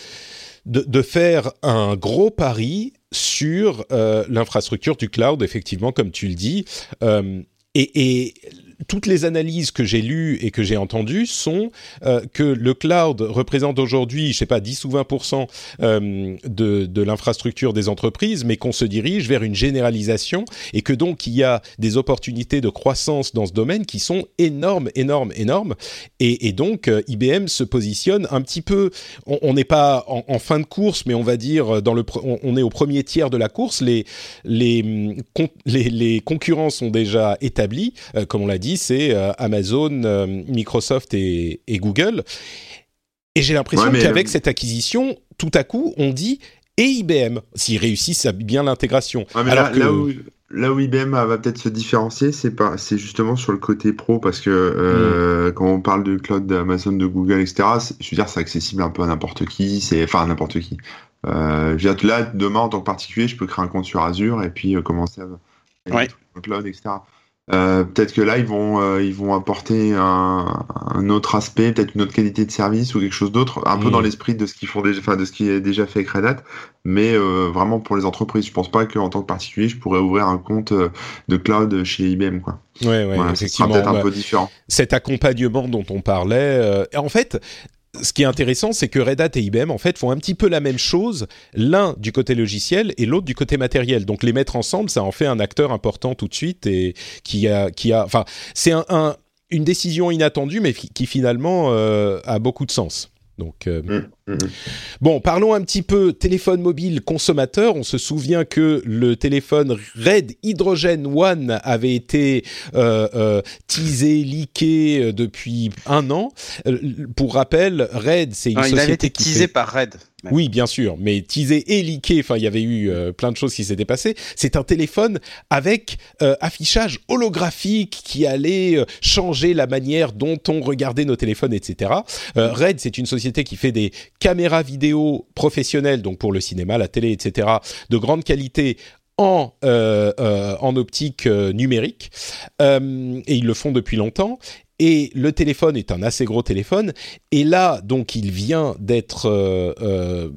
de, faire un gros pari sur euh, l'infrastructure du cloud, effectivement, comme tu le dis. Euh, et, et toutes les analyses que j'ai lues et que j'ai entendues sont euh, que le cloud représente aujourd'hui, je sais pas, 10 ou 20 euh, de, de l'infrastructure des entreprises, mais qu'on se dirige vers une généralisation et que donc il y a des opportunités de croissance dans ce domaine qui sont énormes, énormes, énormes. Et, donc euh, IBM se positionne un petit peu, on n'est pas en, fin de course, mais on va dire dans le, on, est au premier tiers de la course. Les les les, les concurrents sont déjà établis, euh, comme on l'a dit c'est euh, Amazon, euh, Microsoft et, Google. Et j'ai l'impression qu'avec cette acquisition, tout à coup, on dit et IBM s'ils réussissent à bien l'intégration. Alors là, où, là où IBM va peut-être se différencier, c'est pas, c'est justement sur le côté pro parce que euh, mm. quand on parle du cloud d'Amazon, de Google, etc. Je veux dire, c'est accessible un peu à n'importe qui. C'est, enfin, à n'importe qui. Euh, là, demain, en tant que particulier, je peux créer un compte sur Azure et puis euh, commencer à, ouais. cloud, etc. Euh, peut-être que là ils vont euh, ils vont apporter un, un autre aspect, peut-être une autre qualité de service ou quelque chose d'autre, un peu dans mm. l'esprit de ce qu'ils font déjà, enfin de ce qui est déjà fait avec Red Hat, mais euh, vraiment pour les entreprises. Je pense pas qu'en tant que particulier je pourrais ouvrir un compte de cloud chez IBM quoi. Ouais ouais, effectivement. Peut-être un peu différent. Cet accompagnement dont on parlait, en fait, ce qui est intéressant, c'est que Red Hat et IBM en fait font un petit peu la même chose, l'un du côté logiciel et l'autre du côté matériel. Donc les mettre ensemble, ça en fait un acteur important tout de suite et qui a, qui a, enfin, c'est un, une décision inattendue, mais qui, finalement euh, a beaucoup de sens. Donc, euh, mmh, mmh, mmh. bon, parlons un petit peu téléphone mobile consommateur. On se souvient que le téléphone Red Hydrogen One avait été euh, euh, teasé, leaké depuis un an. pour rappel, Red, c'est une société il avait été teasé par Red. Oui, bien sûr, mais teasé et leaké, enfin, il y avait eu euh, plein de choses qui s'étaient passées. C'est un téléphone avec euh, affichage holographique qui allait euh, changer la manière dont on regardait nos téléphones, etc. Red, c'est une société qui fait des caméras vidéo professionnelles, donc pour le cinéma, la télé, etc., de grande qualité en, en optique numérique et ils le font depuis longtemps et le téléphone est un assez gros téléphone. Et là, donc, il vient d'être euh, euh,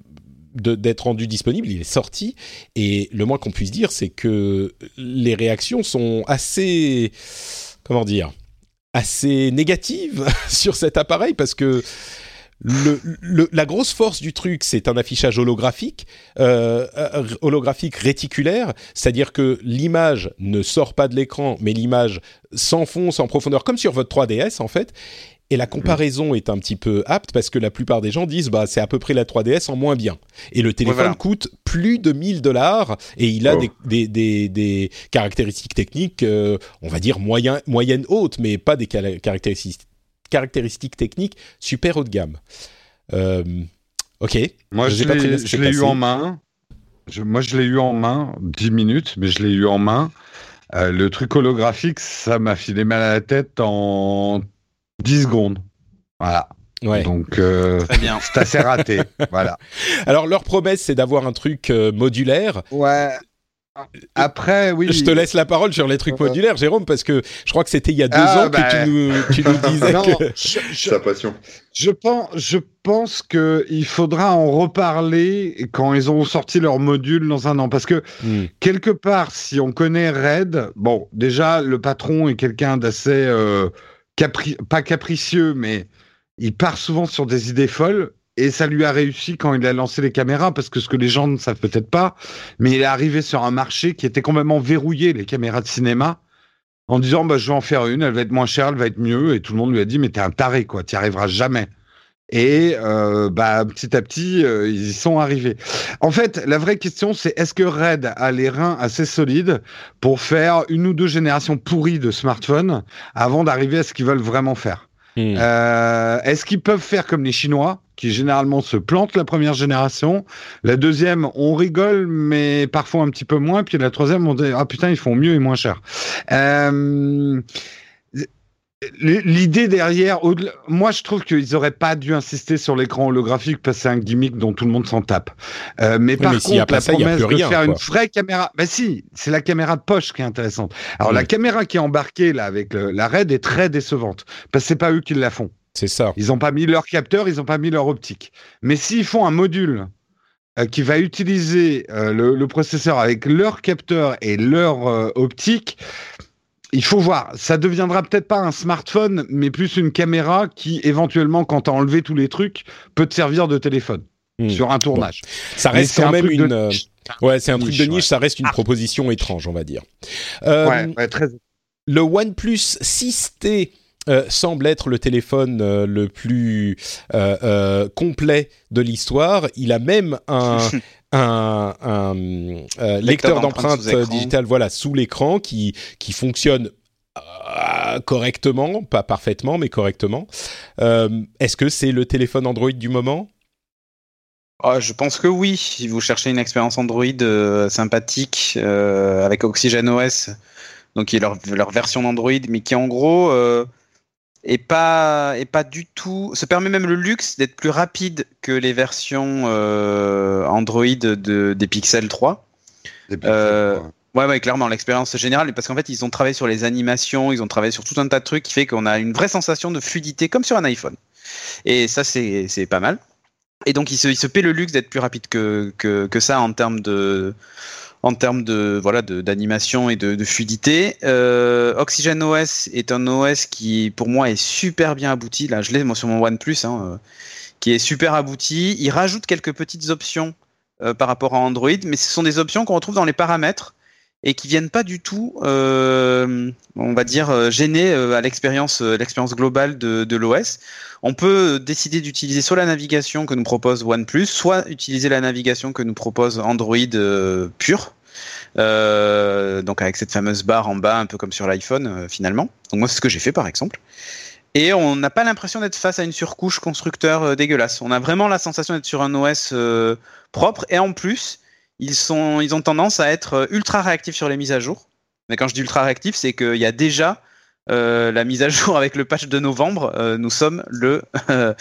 d'être rendu disponible, il est sorti, et le moins qu'on puisse dire, c'est que les réactions sont assez, comment dire, assez négatives sur cet appareil, parce que le, la grosse force du truc, c'est un affichage holographique, euh, euh, holographique réticulaire, c'est-à-dire que l'image ne sort pas de l'écran, mais l'image s'enfonce en profondeur, comme sur votre 3DS en fait. Et la comparaison est un petit peu apte parce que la plupart des gens disent bah c'est à peu près la 3DS en moins bien. Et le téléphone coûte plus de 1000 dollars et il a oh. des, des, des, caractéristiques techniques, euh, on va dire moyen, moyenne haute, mais pas des caractéristiques caractéristiques techniques super haut de gamme. Euh, ok. Moi, je, l'ai eu en main. moi, je l'ai eu en main, 10 minutes, mais je l'ai eu en main. Euh, le truc holographique, ça m'a filé mal à la tête en 10 secondes. Voilà. Ouais. Donc, euh, c'est assez raté. voilà. Alors, leur promesse, c'est d'avoir un truc modulaire. Ouais. Après, oui. Je te laisse la parole sur les trucs modulaires, Jérôme, parce que je crois que c'était il y a deux ah, ans que bah. tu nous, tu nous disais que... Je, Sa passion. Je pense, je pense qu'il faudra en reparler quand ils ont sorti leur module dans un an. Parce que, hmm. quelque part, si on connaît Red, bon, déjà, le patron est quelqu'un d'assez... Euh, capri pas capricieux, mais il part souvent sur des idées folles et ça lui a réussi quand il a lancé les caméras, parce que ce que les gens ne savent peut-être pas, mais il est arrivé sur un marché qui était complètement verrouillé, les caméras de cinéma, en disant bah, je vais en faire une, elle va être moins chère, elle va être mieux, et tout le monde lui a dit mais t'es un taré quoi, t'y arriveras jamais. Et euh, bah, petit à petit, euh, ils y sont arrivés. En fait, la vraie question, c'est est-ce que Red a les reins assez solides pour faire une ou deux générations pourries de smartphones avant d'arriver à ce qu'ils veulent vraiment faire? Hmm. Euh, est-ce qu'ils peuvent faire comme les Chinois, qui généralement se plantent la première génération? La deuxième, on rigole, mais parfois un petit peu moins. Puis la troisième, on dit ah putain, ils font mieux et moins cher. Euh, L'idée derrière, moi je trouve qu'ils auraient pas dû insister sur l'écran holographique parce que c'est un gimmick dont tout le monde s'en tape. Euh, mais par contre, la promesse de faire une vraie caméra, bah si, c'est la caméra de poche qui est intéressante. Alors la caméra qui est embarquée là avec la RED est très décevante parce que c'est pas eux qui la font. C'est ça. Ils ont pas mis leur capteur, ils ont pas mis leur optique. Mais s'ils font un module euh, qui va utiliser euh, le, processeur avec leur capteur et leur optique, il faut voir. Ça deviendra peut-être pas un smartphone, mais plus une caméra qui, éventuellement, quand tu as enlevé tous les trucs, peut te servir de téléphone hmm. sur un tournage. Ça reste quand même une. Euh, ouais, c'est un truc de niche. Ça reste une ah. proposition étrange, on va dire. Euh, ouais, très... Le OnePlus 6T. Euh, semble être le téléphone le plus complet de l'histoire. Il a même un, un, euh, lecteur, d'empreintes digitales voilà, sous l'écran qui, qui fonctionne euh, correctement, pas parfaitement, mais correctement. Euh, est-ce que c'est le téléphone Android du moment? Oh, je pense que oui. Si vous cherchez une expérience Android euh, sympathique euh, avec OxygenOS, donc qui est leur, leur version d'Android, mais qui en gros euh, est pas est pas du tout. Se permet même le luxe d'être plus rapide que les versions Android de, des Pixel 3. Des Pixel 3. Ouais, ouais, clairement, l'expérience générale, parce qu'en fait, ils ont travaillé sur les animations, ils ont travaillé sur tout un tas de trucs qui fait qu'on a une vraie sensation de fluidité, comme sur un iPhone. Et ça, c'est pas mal. Et donc, il se, il se paie le luxe d'être plus rapide que, que, que, ça en termes de en termes de voilà d'animation et de, fluidité. Euh, Oxygen OS est un OS qui pour moi est super bien abouti. Là, je l'ai sur mon OnePlus, hein, euh, qui est super abouti. Il rajoute quelques petites options euh, par rapport à Android, mais ce sont des options qu'on retrouve dans les paramètres et qui viennent pas du tout, on va dire, gêner à l'expérience, l'expérience globale de, de l'OS. On peut décider d'utiliser soit la navigation que nous propose OnePlus, soit utiliser la navigation que nous propose Android pur. donc avec cette fameuse barre en bas, un peu comme sur l'iPhone finalement. Donc moi c'est ce que j'ai fait par exemple. Et on n'a pas l'impression d'être face à une surcouche constructeur dégueulasse. On a vraiment la sensation d'être sur un OS propre et en plus ils, sont, ils ont tendance à être euh, ultra réactifs sur les mises à jour. Mais quand je dis ultra réactif, c'est qu'il y a déjà euh, la mise à jour avec le patch de novembre. Euh, nous sommes le, le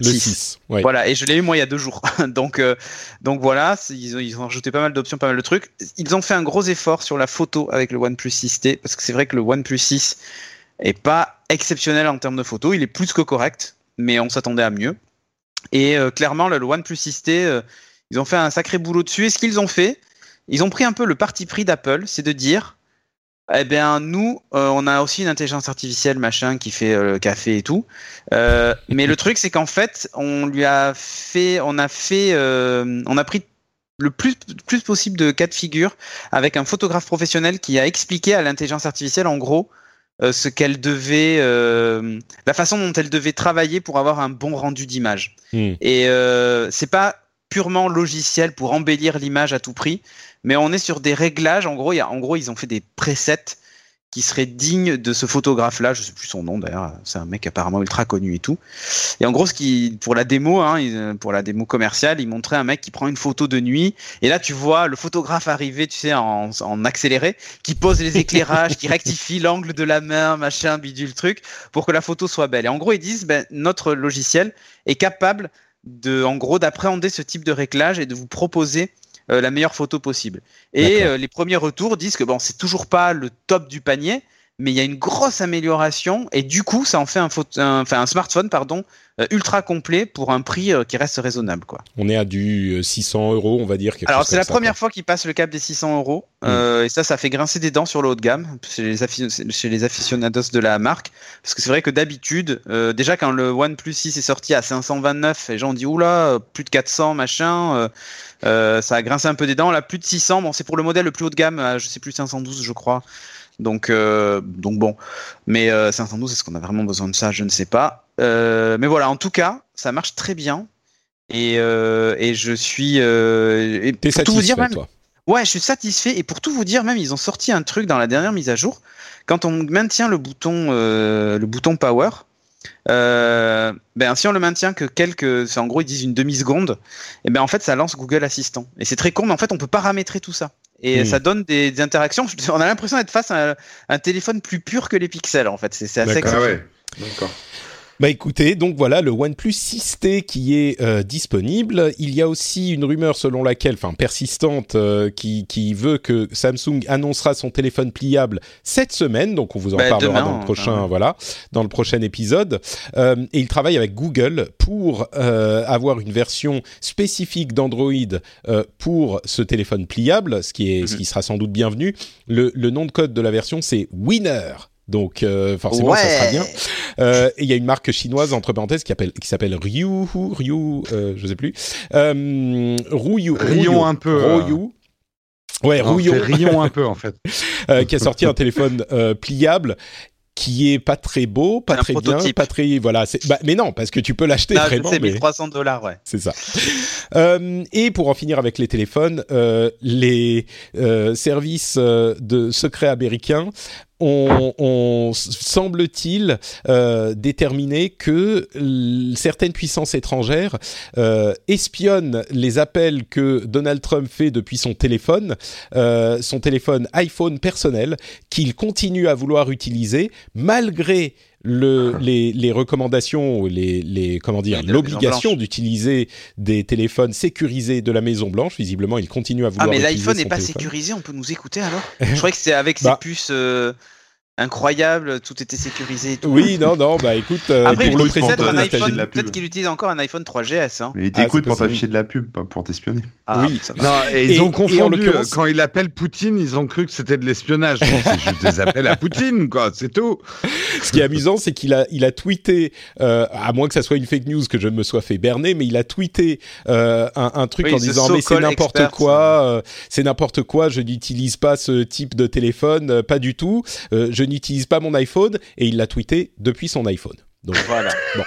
6. Voilà, et je l'ai eu moi il y a deux jours. donc, donc voilà, ils ont, ils ont rajouté pas mal d'options, pas mal de trucs. Ils ont fait un gros effort sur la photo avec le OnePlus 6T, parce que c'est vrai que le OnePlus 6 est pas exceptionnel en termes de photo. Il est plus que correct, mais on s'attendait à mieux. Et clairement, le OnePlus 6T ils ont fait un sacré boulot dessus. Et ce qu'ils ont fait, ils ont pris un peu le parti pris d'Apple, c'est de dire, eh bien nous, euh, on a aussi une intelligence artificielle machin qui fait euh, le café et tout. Euh, mais le truc, c'est qu'en fait, on lui a fait, on a fait, on a pris le plus, plus possible de cas de figure avec un photographe professionnel qui a expliqué à l'intelligence artificielle en gros ce qu'elle devait, la façon dont elle devait travailler pour avoir un bon rendu d'image. Hmm. Et c'est pas purement logiciel pour embellir l'image à tout prix, mais on est sur des réglages. En gros, y a, en gros, ils ont fait des presets qui seraient dignes de ce photographe-là. Je sais plus son nom d'ailleurs. C'est un mec apparemment ultra connu et tout. Et en gros, qui, pour la démo, hein, pour la démo commerciale, il montrait un mec qui prend une photo de nuit. Et là, tu vois le photographe arriver, tu sais, en, en accéléré, qui pose les éclairages, qui rectifie l'angle de la main, machin, bidule truc, pour que la photo soit belle. Et en gros, ils disent, ben, notre logiciel est capable de, en gros, d'appréhender ce type de réglage et de vous proposer la meilleure photo possible. Et euh, les premiers retours disent que bon, c'est toujours pas le top du panier, mais il y a une grosse amélioration et du coup, ça en fait un, smartphone pardon, euh, ultra complet pour un prix euh, qui reste raisonnable. Quoi. On est à du 600 euros, on va dire. Alors c'est la première fois qu'il passe le cap des 600 euros mm. euh, et ça, ça fait grincer des dents sur le haut de gamme chez les, chez les aficionados de la marque parce que c'est vrai que d'habitude, déjà quand le OnePlus 6 est sorti à 529, les gens ont dit oula, plus de 400 machin. ça a grincé un peu des dents. Là, plus de 600. Bon, c'est pour le modèle le plus haut de gamme. je sais plus 512, je crois. Donc, euh, donc bon. Mais 512, euh, est-ce qu'on a vraiment besoin de ça? Je ne sais pas. Euh, mais voilà, en tout cas, ça marche très bien. Et, et je suis. Et T'es satisfait, vous dire, même, toi? Ouais, je suis satisfait. Et pour tout vous dire, même, ils ont sorti un truc dans la dernière mise à jour. Quand on maintient le bouton, le bouton Power, euh, ben si on le maintient que quelques, en gros ils disent une demi seconde, et ben en fait ça lance Google Assistant. Et c'est très con, mais en fait on peut paramétrer tout ça. Et hmm. ça donne des, interactions. On a l'impression d'être face à un, téléphone plus pur que les pixels en fait. C'est assez ah ouais. D'accord. Bah écoutez, donc voilà le OnePlus 6T qui est euh, disponible. Il y a aussi une rumeur selon laquelle, enfin persistante, euh, qui, qui veut que Samsung annoncera son téléphone pliable cette semaine. Donc on vous en bah, parlera dans le prochain, hein. voilà, dans le prochain épisode. Euh, et il travaille avec Google pour avoir une version spécifique d'Android pour ce téléphone pliable, ce qui est, ce mhm. qui sera sans doute bienvenu. Le, le nom de code de la version c'est Winner. Donc euh, forcément, ça sera bien. Euh, il y a une marque chinoise entre parenthèses qui s'appelle qui s'appelle Ryu Ryu, euh, je sais plus. Euh, Ryu, Rion un peu. Ryu. Ouais, Rouillon. Rion un peu en fait. qui a sorti un téléphone pliable qui est pas très beau, pas très bien, pas très voilà. Bah, mais non, parce que tu peux l'acheter vraiment. C'est 1300 dollars, ouais. C'est ça. Euh, et pour en finir avec les téléphones, euh, les euh, services euh, de secrets américains on, semble-t-il euh, déterminer que certaines puissances étrangères euh, espionnent les appels que Donald Trump fait depuis son téléphone, euh, son téléphone iPhone personnel, qu'il continue à vouloir utiliser malgré le, les, les, recommandations, les, les comment dire, l'obligation d'utiliser des téléphones sécurisés de la Maison Blanche. Visiblement, il continue à vouloir. Ah, mais l'iPhone n'est pas sécurisé. On peut nous écouter alors? Je croyais que c'était avec bah, ses puces. Euh, incroyable, tout était sécurisé. Oui, non, non, bah écoute, euh, Après, pour le peut-être qu'il utilise encore un iPhone 3GS. Hein. Mais il t'écoute ah, pour t'afficher de la pub, pas pour t'espionner. Ah, oui, non, et ils ont confondu, euh, quand il appelle Poutine, ils ont cru que c'était de l'espionnage. c'est juste des appels à Poutine, quoi, c'est tout. Ce qui est amusant, c'est qu'il a, il a tweeté, euh, à moins que ça soit une fake news, que je me sois fait berner, mais il a tweeté euh, un, un, truc en disant mais c'est n'importe quoi, euh, c'est n'importe quoi, je n'utilise pas ce type de téléphone, euh, pas du tout. je n'utilise pas mon iPhone et il l'a tweeté depuis son iPhone. Donc voilà. Bon.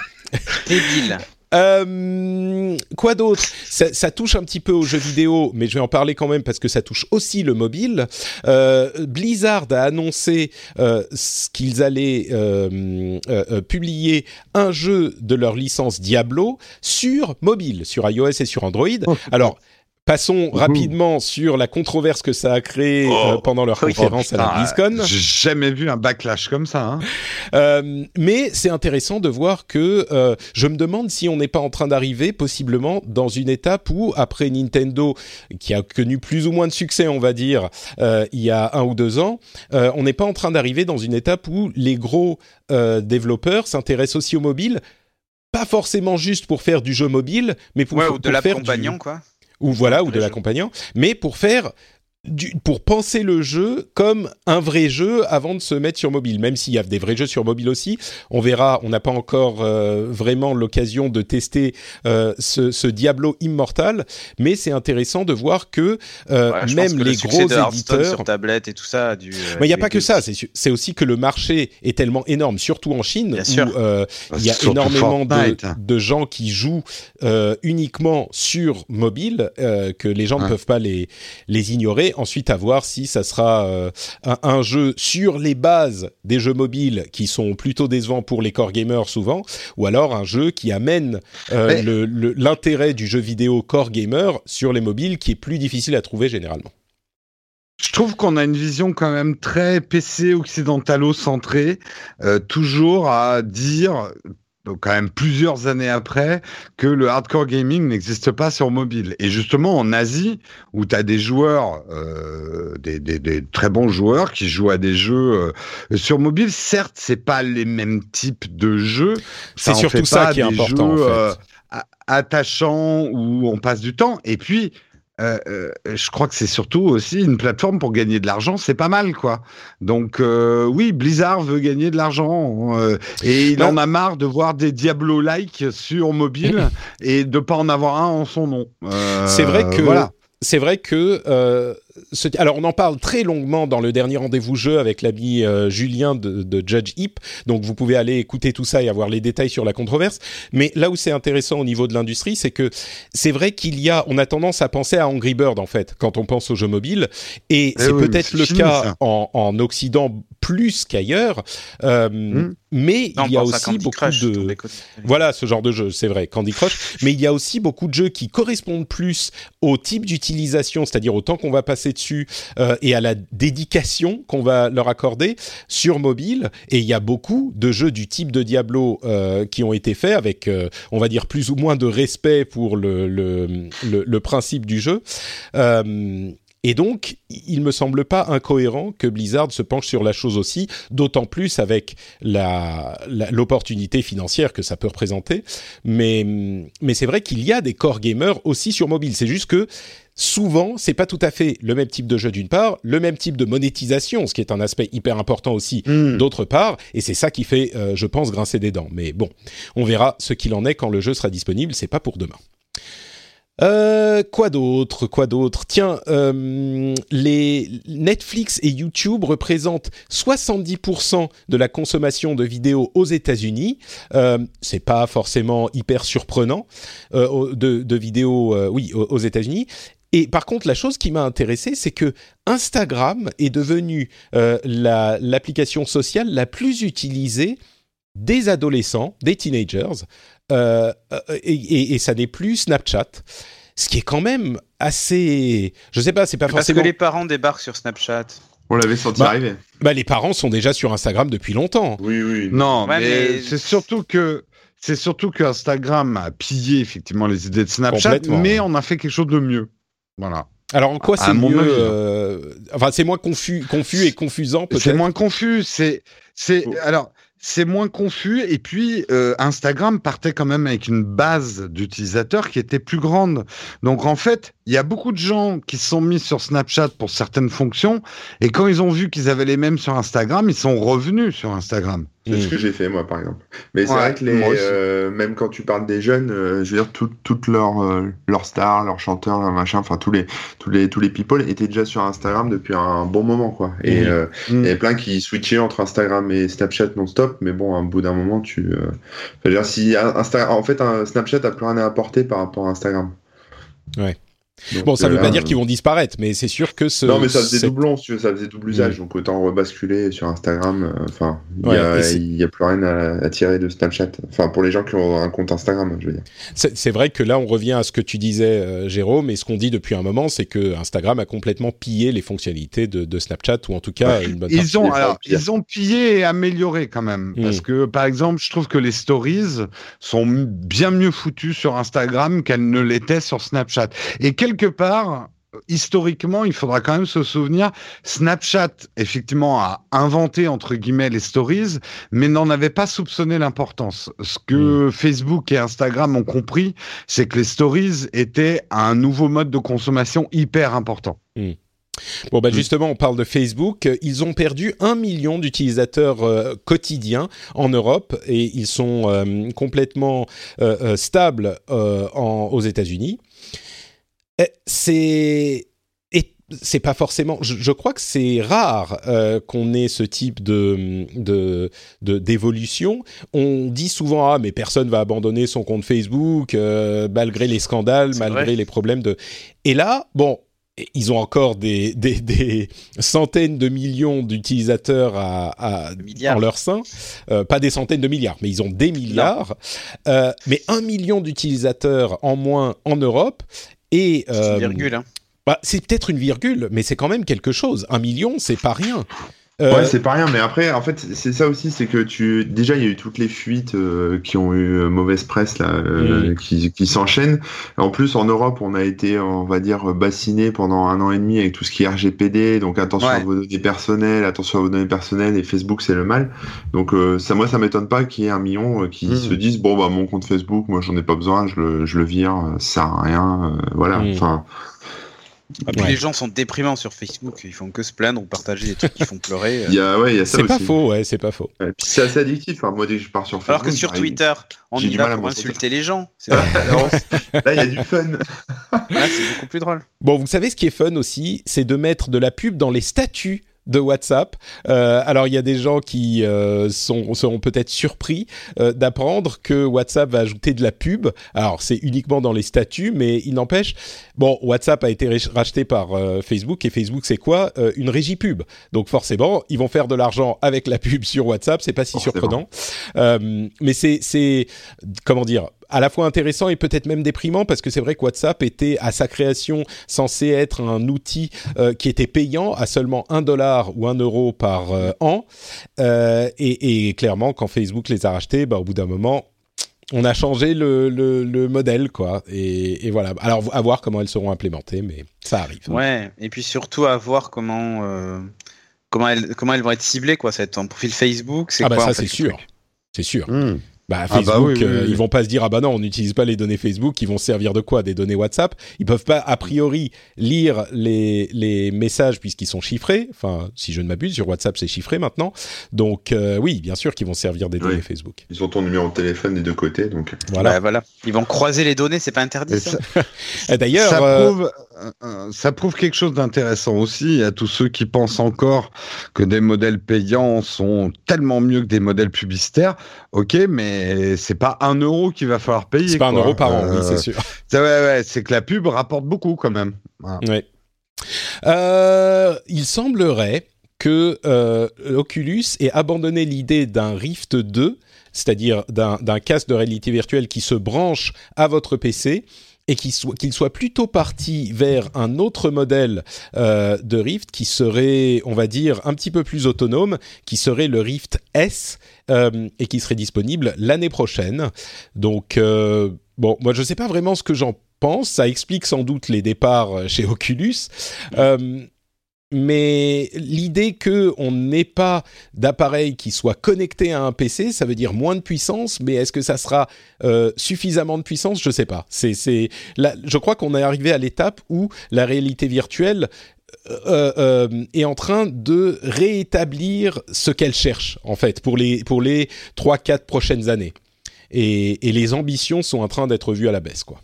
Débile. Euh, quoi d'autre? Ça, ça, touche un petit peu aux jeux vidéo, mais je vais en parler quand même parce que ça touche aussi le mobile. Euh, Blizzard a annoncé euh, qu'ils allaient euh, euh, publier un jeu de leur licence Diablo sur mobile, sur iOS et sur Android. Oh. Alors Passons rapidement sur la controverse que ça a créé oh. euh, pendant leur conférence à la BlizzCon. J'ai jamais vu un backlash comme ça. Hein. Euh, mais c'est intéressant de voir que euh, je me demande si on n'est pas en train d'arriver possiblement dans une étape où, après Nintendo, qui a connu plus ou moins de succès, on va dire, il y a un ou deux ans, on n'est pas en train d'arriver dans une étape où les gros développeurs s'intéressent aussi au mobile, pas forcément juste pour faire du jeu mobile, mais pour, ouais, ou de faire l'accompagnant, quoi ou voilà, ou de l'accompagnant, mais pour faire pour penser le jeu comme un vrai jeu avant de se mettre sur mobile. Même s'il y a des vrais jeux sur mobile aussi, on verra. On n'a pas encore euh, vraiment l'occasion de tester euh, ce, ce, Diablo Immortal, mais c'est intéressant de voir que euh, même les gros éditeurs sur tablette et tout ça. Du, mais il n'y a pas que ça. C'est aussi que le marché est tellement énorme, surtout en Chine, où il y a énormément de, de, gens qui jouent uniquement sur mobile, que les gens ne peuvent pas les les ignorer ensuite à voir si ça sera euh, un, jeu sur les bases des jeux mobiles qui sont plutôt décevants pour les core gamers souvent, ou alors un jeu qui amène euh, l'intérêt du jeu vidéo core gamer sur les mobiles qui est plus difficile à trouver généralement. Je trouve qu'on a une vision quand même très PC occidentalo-centrée, euh, toujours à dire donc quand même plusieurs années après, que le hardcore gaming n'existe pas sur mobile. Et justement en Asie, où tu as des joueurs, euh, des, des, des, très bons joueurs qui jouent à des jeux euh, sur mobile, certes, c'est pas les mêmes types de jeux. C'est surtout ça qui est important. en fait. Euh, attachants où on passe du temps. Et puis, euh, euh, je crois que c'est surtout aussi une plateforme pour gagner de l'argent, c'est pas mal quoi. Donc euh, oui, Blizzard veut gagner de l'argent et il en a marre de voir des Diablo-like sur mobile et de pas en avoir un en son nom. c'est vrai que voilà. c'est vrai que alors on en parle très longuement dans le dernier rendez-vous jeu avec l'ami euh, Julien de, Judge Hip, donc vous pouvez aller écouter tout ça et avoir les détails sur la controverse. Mais là où c'est intéressant au niveau de l'industrie, c'est que c'est vrai qu'il y a, on a tendance à penser à Angry Bird en fait quand on pense aux jeux mobiles, et eh c'est peut-être le cas en, en, Occident plus qu'ailleurs. Euh, hmm. Mais il y a aussi beaucoup de voilà ce genre de jeu, c'est vrai, Candy Crush. mais il y a aussi beaucoup de jeux qui correspondent plus au type d'utilisation, c'est-à-dire au temps qu'on va passer dessus euh, et à la dédication qu'on va leur accorder sur mobile. Et il y a beaucoup de jeux du type de Diablo euh, qui ont été faits avec, euh, on va dire, plus ou moins de respect pour le, principe du jeu. Et donc, il me semble pas incohérent que Blizzard se penche sur la chose aussi, d'autant plus avec l'opportunité financière que ça peut représenter. Mais, mais c'est vrai qu'il y a des core gamers aussi sur mobile. C'est juste que souvent, c'est pas tout à fait le même type de jeu d'une part, le même type de monétisation, ce qui est un aspect hyper important aussi hmm. d'autre part, et c'est ça qui fait, euh, je pense, grincer des dents. Mais bon, on verra ce qu'il en est quand le jeu sera disponible. C'est pas pour demain. Euh, quoi d'autre Quoi d'autre? Tiens, euh, les Netflix et YouTube représentent 70% de la consommation de vidéos aux États-Unis. Euh, c'est pas forcément hyper surprenant de, de, vidéos, oui, aux, États-Unis. Et par contre, la chose qui m'a intéressé, c'est que Instagram est devenu euh, l'application sociale la plus utilisée des adolescents, des teenagers, euh, euh, et, et, ça n'est plus Snapchat. Ce qui est quand même assez. Je sais pas, c'est pas forcément. Parce que les parents débarquent sur Snapchat. On l'avait senti bah, arriver. Bah, les parents sont déjà sur Instagram depuis longtemps. Oui, oui. Non, mais, c'est surtout que c'est surtout que Instagram a pillé effectivement les idées de Snapchat, mais on a fait quelque chose de mieux. Voilà. Alors en quoi c'est mieux euh, Enfin, c'est moins confus, confus et confusant peut-être. C'est moins confus. C'est, c'est. Oh. Alors, c'est moins confus. Et puis, euh, Instagram partait quand même avec une base d'utilisateurs qui était plus grande. Donc, en fait, il y a beaucoup de gens qui se sont mis sur Snapchat pour certaines fonctions. Et quand ils ont vu qu'ils avaient les mêmes sur Instagram, ils sont revenus sur Instagram. C'est ce que j'ai fait moi par exemple. Mais c'est vrai que les, euh, même quand tu parles des jeunes, euh, je veux dire toutes leurs euh, leurs stars, leurs chanteurs, leurs machins, enfin tous les tous les tous les people étaient déjà sur Instagram depuis un bon moment quoi. Et mmh. il y avait plein qui switchaient entre Instagram et Snapchat non-stop, mais bon, à un bout d'un moment, tu, je veux dire si Insta... en fait un Snapchat a plus rien à apporter par rapport à Instagram. Ouais bon, ça ne veut pas dire qu'ils vont disparaître, mais c'est sûr que ce. Non, mais ça faisait doublon, ça faisait double usage, mm. donc autant rebasculer sur Instagram. Euh, enfin, il n'y a, plus rien à, tirer de Snapchat. Enfin, pour les gens qui ont un compte Instagram, je veux dire. C'est vrai que là, on revient à ce que tu disais, euh, Jérôme, et ce qu'on dit depuis un moment, c'est que Instagram a complètement pillé les fonctionnalités de, Snapchat, ou en tout cas une bonne ils ont, alors, ils ont pillé et amélioré quand même, mm. parce que par exemple, je trouve que les stories sont bien mieux foutues sur Instagram qu'elles ne l'étaient sur Snapchat. Et quelque part, historiquement, il faudra quand même se souvenir, Snapchat, effectivement, a inventé, entre guillemets, les stories, mais n'en avait pas soupçonné l'importance. Ce que hmm. Facebook et Instagram ont compris, c'est que les stories étaient un nouveau mode de consommation hyper important. Hmm. Bon, bah hmm. justement, on parle de Facebook. Ils ont perdu un million d'utilisateurs euh, quotidiens en Europe et ils sont euh, complètement euh, stables aux États-Unis. Eh, c'est c'est pas forcément. Je, crois que c'est rare euh, qu'on ait ce type de d'évolution. On dit souvent ah mais personne va abandonner son compte Facebook euh, malgré les scandales, malgré les problèmes de. Et là, bon, ils ont encore des, des, centaines de millions d'utilisateurs à, à en leur sein. Euh, pas des centaines de milliards, mais ils ont des milliards. mais un million d'utilisateurs en moins en Europe. Et c'est une euh, virgule. Hein. Bah, c'est peut-être une virgule, mais c'est quand même quelque chose. Un million, c'est pas rien. Euh, ouais, c'est pas rien, mais après, en fait, c'est ça aussi, c'est que tu, déjà, il y a eu toutes les fuites euh, qui ont eu mauvaise presse là, mm. qui, qui s'enchaînent. En plus, en Europe, on a été, on va dire, bassiné pendant un an et demi avec tout ce qui est RGPD, donc attention à vos données personnelles, attention à vos données personnelles, et Facebook, c'est le mal. Donc ça, moi, ça m'étonne pas qu'il y ait un million qui mm. se disent, bon bah mon compte Facebook, moi, j'en ai pas besoin, je le, je le vire, ça sert à rien, voilà. Mm. Enfin. Ah, puis les gens sont déprimants sur Facebook, ils font que se plaindre ou partager des trucs qui font pleurer. Il y a, ouais, il y a ça C'est pas faux, ouais, c'est pas faux. c'est assez addictif. Hein. Moi, dès que je pars sur Facebook. Alors que sur Twitter, on y va pour insulter les gens. Là, il y a du fun. Là, c'est beaucoup plus drôle. Bon, vous savez ce qui est fun aussi, c'est de mettre de la pub dans les statuts de WhatsApp. Euh, alors il y a des gens qui euh, sont, seront peut-être surpris euh, d'apprendre que WhatsApp va ajouter de la pub. Alors c'est uniquement dans les statuts, mais il n'empêche. Bon, WhatsApp a été racheté par Facebook et Facebook c'est quoi? Une régie pub. Donc forcément, ils vont faire de l'argent avec la pub sur WhatsApp. C'est pas si surprenant. mais c'est c'est comment dire? À la fois intéressant et peut-être même déprimant parce que c'est vrai que WhatsApp était à sa création censé être un outil euh, qui était payant à seulement un dollar ou un euro par euh, an. Euh, et, et, clairement quand Facebook les a rachetés bah, au bout d'un moment on a changé le, le, le modèle quoi. Et, et, voilà. Alors à voir comment elles seront implémentées mais ça arrive. Ouais. Et puis surtout à voir comment comment elles comment elles vont être ciblées quoi c'est un profil Facebook. C'est ah bah ça c'est sûr. c'est sûr. Hmm. Bah, ah bah Facebook, euh, ils vont pas se dire ah bah non, on n'utilise pas les données Facebook, ils vont servir de quoi? Des données WhatsApp? Ils peuvent pas a priori lire les les messages puisqu'ils sont chiffrés. Enfin, si je ne m'abuse, sur WhatsApp c'est chiffré maintenant. Donc euh, oui, bien sûr qu'ils vont servir des données Facebook. Ils ont ton numéro de téléphone des deux côtés, donc voilà. Bah, voilà. Ils vont croiser les données, c'est pas interdit. Ça. D'ailleurs, ça euh, prouve ça prouve quelque chose d'intéressant aussi à tous ceux qui pensent encore que des modèles payants sont tellement mieux que des modèles publicitaires. Ok, mais mais c'est pas un euro qu'il va falloir payer. C'est pas un euro par an, oui, c'est sûr. Ouais, ouais, c'est que la pub rapporte beaucoup quand même. Ouais. Euh, il semblerait que euh, Oculus ait abandonné l'idée d'un Rift 2, c'est-à-dire d'un casque de réalité virtuelle qui se branche à votre PC et qu'il soit, qu'il soit plutôt parti vers un autre modèle euh, de Rift qui serait, on va dire, un petit peu plus autonome, qui serait le Rift S euh, et qui serait disponible l'année prochaine. Donc, euh, bon, moi je ne sais pas vraiment ce que j'en pense, ça explique sans doute les départs chez Oculus. Euh, mais l'idée que on n'ait pas d'appareil qui soit connecté à un PC, ça veut dire moins de puissance, mais est-ce que ça sera euh, suffisamment de puissance? Je sais pas. C'est, c'est, je crois qu'on est arrivé à l'étape où la réalité virtuelle euh, euh, est en train de réétablir ce qu'elle cherche en fait pour les pour les trois quatre prochaines années, et, et les ambitions sont en train d'être vues à la baisse quoi.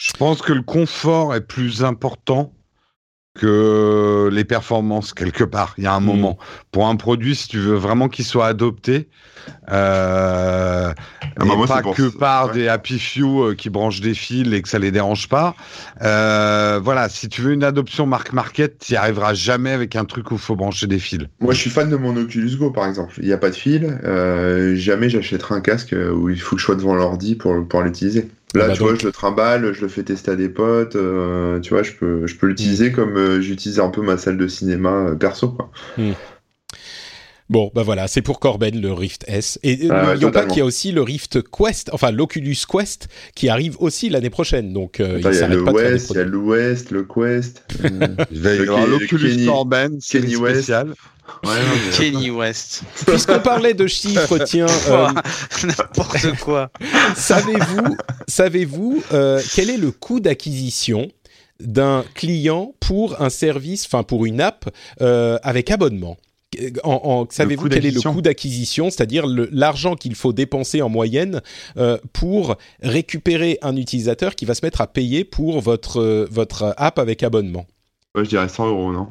Je pense que le confort est plus important que les performances quelque part. Il y a un mm. moment pour un produit, si tu veux vraiment qu'il soit adopté, euh, ah bah pas que par des happy few euh, qui branchent des fils et que ça les dérange pas. Euh, voilà, si tu veux une adoption marque market, tu n'y arriveras jamais avec un truc où il faut brancher des fils. Moi, je suis fan de mon Oculus Go, par exemple. Il n'y a pas de fil. Euh, jamais j'achèterai un casque où il faut que je sois devant l'ordi pour, pour l'utiliser. Là, bah tu vois, je le trimballe, je le fais tester à des potes. Euh, tu vois, je peux, je peux l'utiliser mm. comme euh, j'utilise un peu ma salle de cinéma euh, perso, quoi. Mm. Bon, bah voilà, c'est pour Corben le Rift S. Et ah n'oublions pas qu'il y a aussi le Rift Quest, enfin l'Oculus Quest, qui arrive aussi l'année prochaine. Donc, il, y a le West, il y a l'Ouest, le Quest. il va y avoir l'Oculus Corben, Kenny spécial. Kenny West. Puisqu'on parlait de chiffres, tiens. Euh, N'importe quoi. savez-vous, savez-vous euh, quel est le coût d'acquisition d'un client pour un service, enfin pour une app euh, avec abonnement? en, savez-vous quel est le coût d'acquisition, c'est-à-dire l'argent qu'il faut dépenser en moyenne pour récupérer un utilisateur qui va se mettre à payer pour votre, votre app avec abonnement Moi, je dirais 100 euros, non?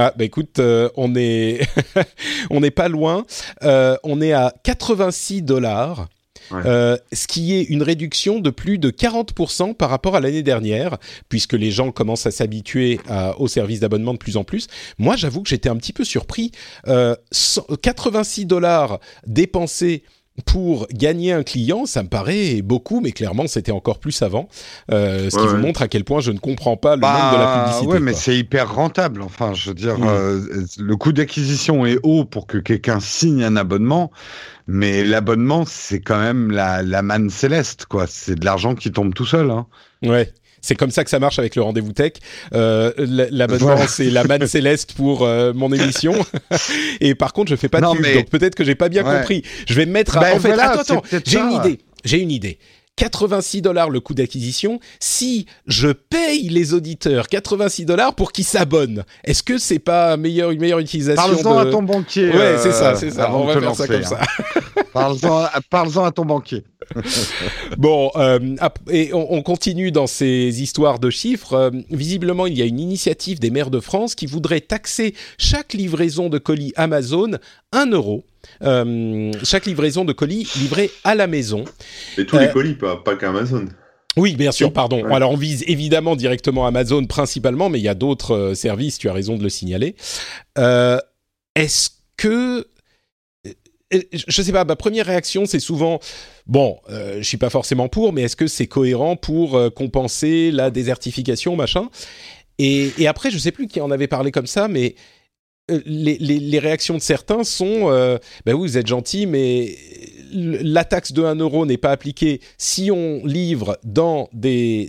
Ah bah écoute, euh, on est on n'est pas loin. Euh, on est à 86 dollars. Euh, ce qui est une réduction de plus de 40% par rapport à l'année dernière, puisque les gens commencent à s'habituer au service d'abonnement de plus en plus. Moi, j'avoue que j'étais un petit peu surpris. 86 dollars dépensés pour gagner un client, ça me paraît beaucoup, mais clairement c'était encore plus avant. Euh, ce qui vous montre à quel point je ne comprends pas le monde de la bah, publicité. Oui, mais c'est hyper rentable. Enfin, je veux dire, mm. euh, le coût d'acquisition est haut pour que quelqu'un signe un abonnement, mais l'abonnement c'est quand même la, la manne céleste, quoi. C'est de l'argent qui tombe tout seul. Hein. Ouais. C'est comme ça que ça marche avec le rendez-vous tech. Euh, L'abonnement, c'est la manne céleste pour euh, mon émission. et par contre, je fais pas de pub, donc peut-être que j'ai pas bien compris. Je vais me mettre à... Ben en fait, attends, attends, j'ai une idée. J'ai une idée. 86 dollars le coût d'acquisition. Si je paye les auditeurs 86 dollars pour qu'ils s'abonnent, est-ce que c'est pas meilleur, une meilleure utilisation Parle-en à ton banquier. Ouais, c'est ça, c'est ça. On va faire ça comme ça. Parle-en à ton banquier. bon, euh, et on, continue dans ces histoires de chiffres. Euh, visiblement, il y a une initiative des maires de France qui voudrait taxer chaque livraison de colis Amazon 1 euro. Euh, chaque livraison de colis livrée à la maison. Et tous les colis, pas, pas qu'Amazon. Oui, bien sûr, pardon. Alors on vise évidemment directement Amazon principalement, mais il y a d'autres services, tu as raison de le signaler. Est-ce que je sais pas, ma première réaction, c'est souvent bon, euh, je suis pas forcément pour, mais est-ce que c'est cohérent pour euh, compenser la désertification, machin? Et, et, après, je sais plus qui en avait parlé comme ça, mais euh, les, les, réactions de certains sont euh, ben oui, vous êtes gentil, mais la taxe de 1 euro n'est pas appliquée si on livre dans des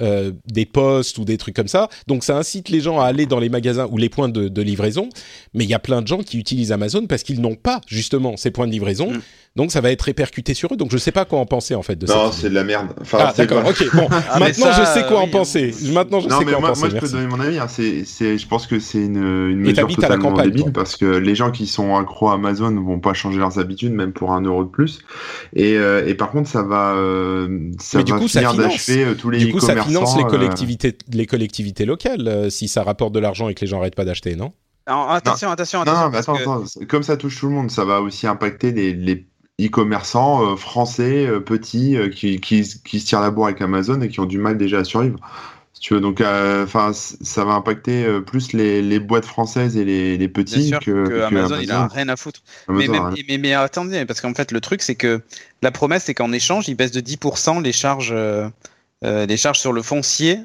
euh, des postes ou des trucs comme ça. Donc ça incite les gens à aller dans les magasins ou les points de, livraison. Mais il y a plein de gens qui utilisent Amazon parce qu'ils n'ont pas justement ces points de livraison. Mm. Donc ça va être répercuté sur eux. Donc je sais pas quoi en penser en fait de ça. Non, c'est de la merde. Enfin, ah d'accord. Ok. Bon, ah, maintenant je sais quoi en penser. Maintenant je sais quoi moi, en penser. Moi je peux donner mon avis. Hein. C'est, je pense que c'est une, une mesure totalement débile parce que les gens qui sont accros à Amazon ne vont pas changer leurs habitudes même pour un euro de plus. Et, euh, et par contre ça va, euh, ça va coup, finir d'achever euh, tous les Du coup ça finance les collectivités, les collectivités locales si ça rapporte de l'argent et que les gens arrêtent pas d'acheter, non? Attention, attention, attention. Non, mais attends, attends. Comme ça touche tout le monde, ça va aussi impacter les, les e-commerçants français petits qui, qui, qui, se tirent la bourre avec Amazon et qui ont du mal déjà à survivre tu veux. Donc, euh, enfin, ça va impacter euh, plus les, les, boîtes françaises et les, les petits sûr que, Amazon, il a rien à foutre. mais, mais, mais, attendez, parce qu'en fait, le truc, c'est que la promesse, c'est qu'en échange, ils baissent de 10% les charges. Euh, les charges sur le foncier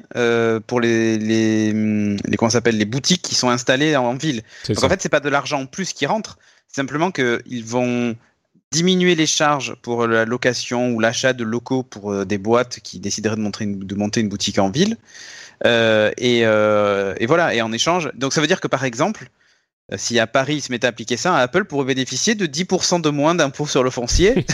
pour les, les, les comment s'appelle les boutiques qui sont installées en, ville. Donc en fait, c'est pas de l'argent en plus qui rentre, c'est simplement qu'ils vont diminuer les charges pour la location ou l'achat de locaux pour euh, des boîtes qui décideraient de, monter une, de monter une boutique en ville. Euh, et, euh, et, voilà, et en échange, donc ça veut dire que par exemple, euh, si à Paris ils se mettait à appliquer ça, Apple pourrait bénéficier de 10% de moins d'impôts sur le foncier. et,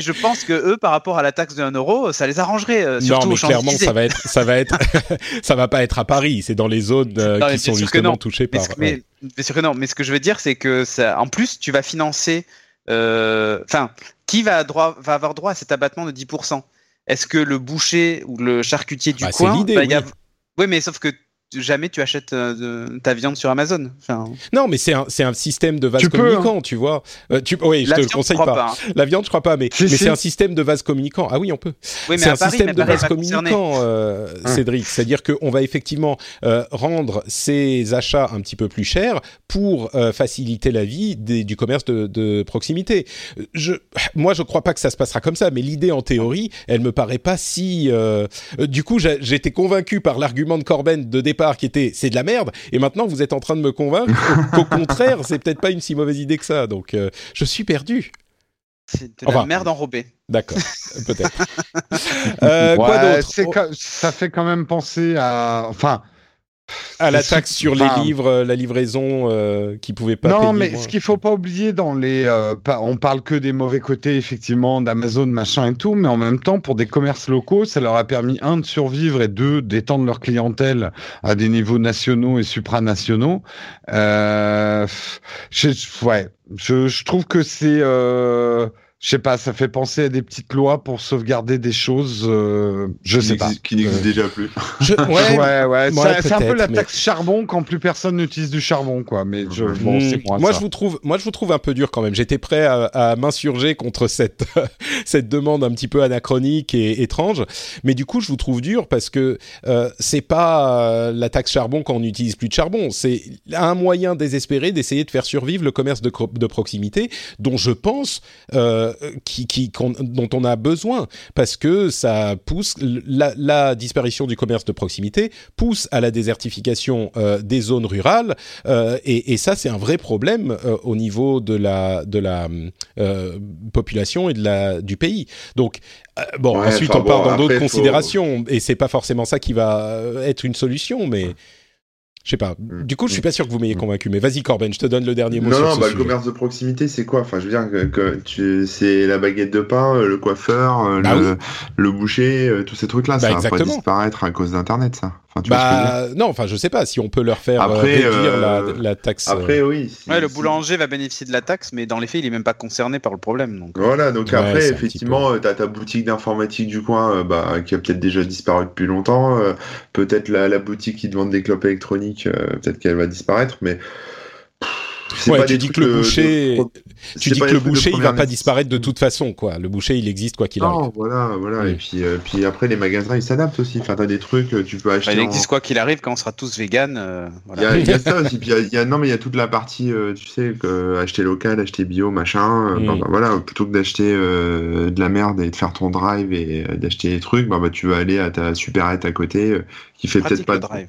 je pense que... eux, par rapport à la taxe de 1 euro, ça les arrangerait. Euh, surtout non, mais clairement, ça va être, ça va être, ça va pas être à Paris. C'est dans les zones euh, qui sont justement touchées par. Mais, mais, sûr que non. Mais ce que je veux dire, c'est que ça, en plus, tu vas financer. Enfin, qui va, droit, va avoir droit à cet abattement de 10% Est-ce que le boucher ou le charcutier du bah, coin bah, oui. oui, mais sauf que jamais tu achètes euh, ta viande sur Amazon. non, mais c'est un, un, système de vase communicant, hein. tu vois. Euh, tu, oui, je te le conseille pas. Hein. La viande, je crois pas, mais, mais c'est un système de vase communicant. Ah oui, on peut. Oui, c'est un système de vase communicant, euh, hein. Cédric. C'est-à-dire qu'on va effectivement rendre ces achats un petit peu plus chers pour faciliter la vie des, du commerce de, de, proximité. Je, moi, je crois pas que ça se passera comme ça, mais l'idée en théorie, elle me paraît pas si. du coup, j'étais convaincu par l'argument de Corben de départ qui était c'est de la merde, et maintenant vous êtes en train de me convaincre qu'au contraire, c'est peut-être pas une si mauvaise idée que ça. Donc euh, je suis perdu. C'est de la merde enrobée. D'accord, peut-être. euh, quoi d'autre? Ça fait quand même penser à. Enfin, à la taxe sur les livres, euh, la livraison euh, qui pouvait pas. Non, mais ce qu'il faut pas oublier dans les, euh, on parle que des mauvais côtés effectivement d'Amazon machin et tout, mais en même temps pour des commerces locaux, ça leur a permis un de survivre et deux d'étendre leur clientèle à des niveaux nationaux et supranationaux. Euh, je, ouais, je, je trouve que c'est euh, je sais pas, ça fait penser à des petites lois pour sauvegarder des choses, euh, je sais pas. Qui n'existent euh, déjà plus. ouais, ouais, ouais. c'est un peu la taxe charbon quand plus personne n'utilise du charbon, quoi. Mais je, bon, hmm. moi, moi je vous trouve, moi, je vous trouve un peu dur quand même. J'étais prêt à, à m'insurger contre cette, cette demande un petit peu anachronique et étrange. Mais du coup, je vous trouve dur parce que euh, c'est pas euh, la taxe charbon quand on n'utilise plus de charbon. C'est un moyen désespéré d'essayer de faire survivre le commerce de, de proximité dont je pense, euh, euh, qui, qui dont on a besoin parce que ça pousse la, la, disparition du commerce de proximité pousse à la désertification euh, des zones rurales euh, et, et, ça c'est un vrai problème au niveau de la de la population et de la du pays. Donc bon ensuite on part dans d'autres considérations et c'est pas forcément ça qui va être une solution mais je sais pas. Mm. Du coup, je suis mm. pas sûr que vous m'ayez mm. convaincu. Mais vas-y, Corben, je te donne le dernier mot. Non, sur non, ce bah, le commerce de proximité, c'est quoi? Enfin, je veux dire que, que tu, c'est la baguette de pain, euh, le coiffeur, euh, bah le, le, boucher, euh, tous ces trucs-là. Bah, ça va pas disparaître à cause d'Internet, ça. Enfin, tu bah, non, enfin, je sais pas si on peut leur faire Après, réduire la, la, taxe. Après, oui. ouais, le boulanger va bénéficier de la taxe, mais dans les faits, il est même pas concerné par le problème. Donc. Voilà, donc après, effectivement, tu as ta boutique d'informatique du coin, bah, qui a peut-être déjà disparu depuis longtemps. peut-être la, la, boutique qui demande des clopes électroniques, peut-être qu'elle va disparaître, mais Ouais, tu dis que le boucher, tu dis que le boucher, il va pas disparaître de toute façon, quoi. Le boucher, il existe quoi qu'il arrive. voilà, voilà. Et puis, euh, puis après, les magasins, ils s'adaptent aussi. Enfin, t'as des trucs, euh, tu peux acheter. il existe quoi qu'il arrive quand on sera tous vegan. Euh, voilà. Il y, a ça aussi. Puis y a, non, mais il y a toute la partie, tu sais, que acheter local, acheter bio, machin. Mm. Bah, voilà, plutôt que d'acheter de la merde et de faire ton drive et d'acheter des trucs, bah, bah, tu vas aller à ta supérette à côté qui fait peut-être pas de drive.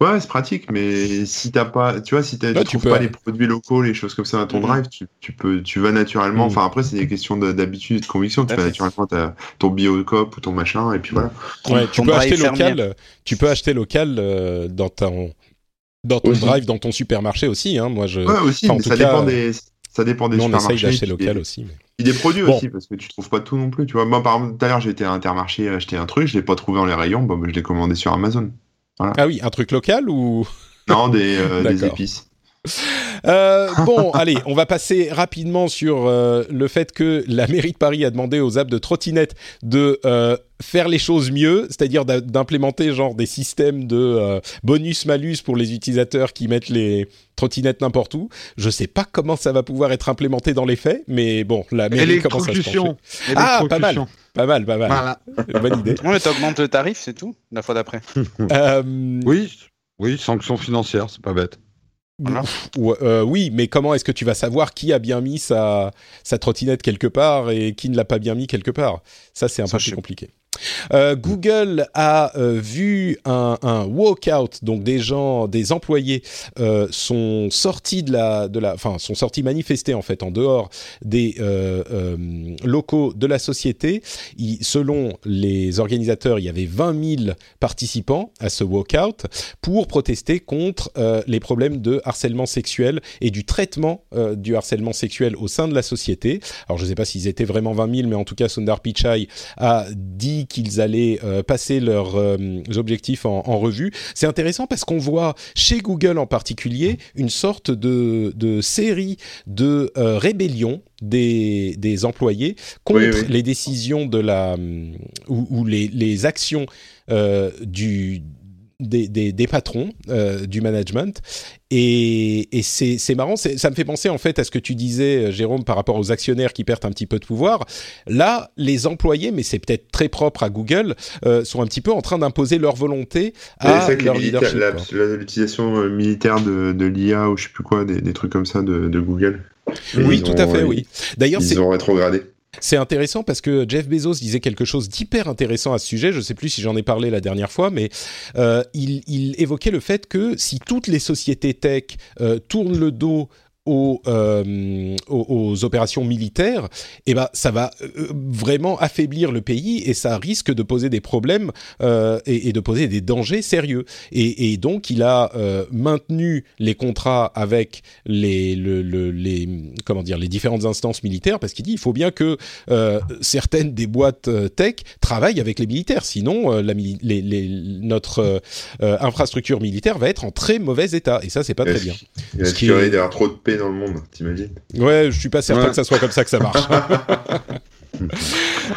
Ouais, c'est pratique, mais si t'as pas, tu vois, si tu trouves pas les produits locaux, les choses comme ça à ton mhm. drive, tu, tu, peux, tu vas naturellement. Mhm. Enfin, après, c'est des questions d'habitude et de conviction. Tu vas naturellement as ton biocop ou ton machin, et puis voilà. Ouais, tu peux acheter local. Tu peux acheter local euh, dans ton dans ton drive, dans ton supermarché aussi. Hein. Moi, je. Ouais, aussi. mais ça dépend des. Ça dépend des supermarchés. On essaye d'acheter local aussi. Mais... Et des produits aussi, parce que tu trouves pas tout non plus. Tu vois, moi, par exemple, tout à l'heure, j'ai été à Intermarché acheter un truc, je l'ai pas trouvé dans les rayons, bon, bah, je l'ai commandé sur Amazon. Ah oui, un truc local ou? Non, des, euh, des épices. Euh, bon, allez, on va passer rapidement sur euh, le fait que la mairie de Paris a demandé aux apps de trottinette de euh, faire les choses mieux, c'est-à-dire d'implémenter genre des systèmes de bonus-malus pour les utilisateurs qui mettent les trottinettes n'importe où. Je sais pas comment ça va pouvoir être implémenté dans les faits, mais bon, la mairie commence à se Ah, pas mal. Pas mal, pas mal. Voilà. Bonne idée. On augmente le tarif, c'est tout, la fois d'après. oui, oui, sanction financière, c'est pas bête. Euh, oui, mais comment est-ce que tu vas savoir qui a bien mis sa, sa trottinette quelque part et qui ne l'a pas bien mis quelque part? Ça, c'est un peu plus compliqué. Euh, Google a euh, vu un, walkout, donc des gens, des employés euh, sont sortis de la, de la, enfin sont sortis manifester en fait en dehors des locaux de la société. selon les organisateurs, il y avait 20 000 participants à ce walkout pour protester contre les problèmes de harcèlement sexuel et du traitement du harcèlement sexuel au sein de la société. Alors je ne sais pas s'ils étaient vraiment 20 000, mais en tout cas Sundar Pichai a dit qu'ils allaient euh, passer leurs euh, objectifs en, revue. C'est intéressant parce qu'on voit chez Google en particulier une sorte de, série de euh, rébellions des, des, employés contre les décisions de la ou, les, les, actions du des, des, patrons euh, du management. Et, et c'est marrant, ça me fait penser en fait à ce que tu disais, euh, Jérôme, par rapport aux actionnaires qui perdent un petit peu de pouvoir. Là, les employés, mais c'est peut-être très propre à Google, euh, sont un petit peu en train d'imposer leur volonté à leur leadership. L'utilisation militaire de, de l'IA ou je sais plus quoi, des, des trucs comme ça de, de Google. oui, tout à fait, oui. D'ailleurs, ils ont rétrogradé. C'est intéressant parce que Jeff Bezos disait quelque chose d'hyper intéressant à ce sujet. Je ne sais plus si j'en ai parlé la dernière fois, mais euh, il, évoquait le fait que si toutes les sociétés tech euh, tournent le dos euh, aux, aux, opérations militaires, eh ben, ça va euh, vraiment affaiblir le pays et ça risque de poser des problèmes euh, et, et, de poser des dangers sérieux. Et, et donc, il a euh, maintenu les contrats avec les, le, le, les, comment dire, les différentes instances militaires parce qu'il dit il faut bien que certaines des boîtes tech travaillent avec les militaires, sinon la, les, les, notre infrastructure militaire va être en très mauvais état. Et ça, c'est pas très bien. Il y a d'avoir trop de paix dans le monde, t'imagines? Ouais, je suis pas certain que ça soit comme ça que ça marche.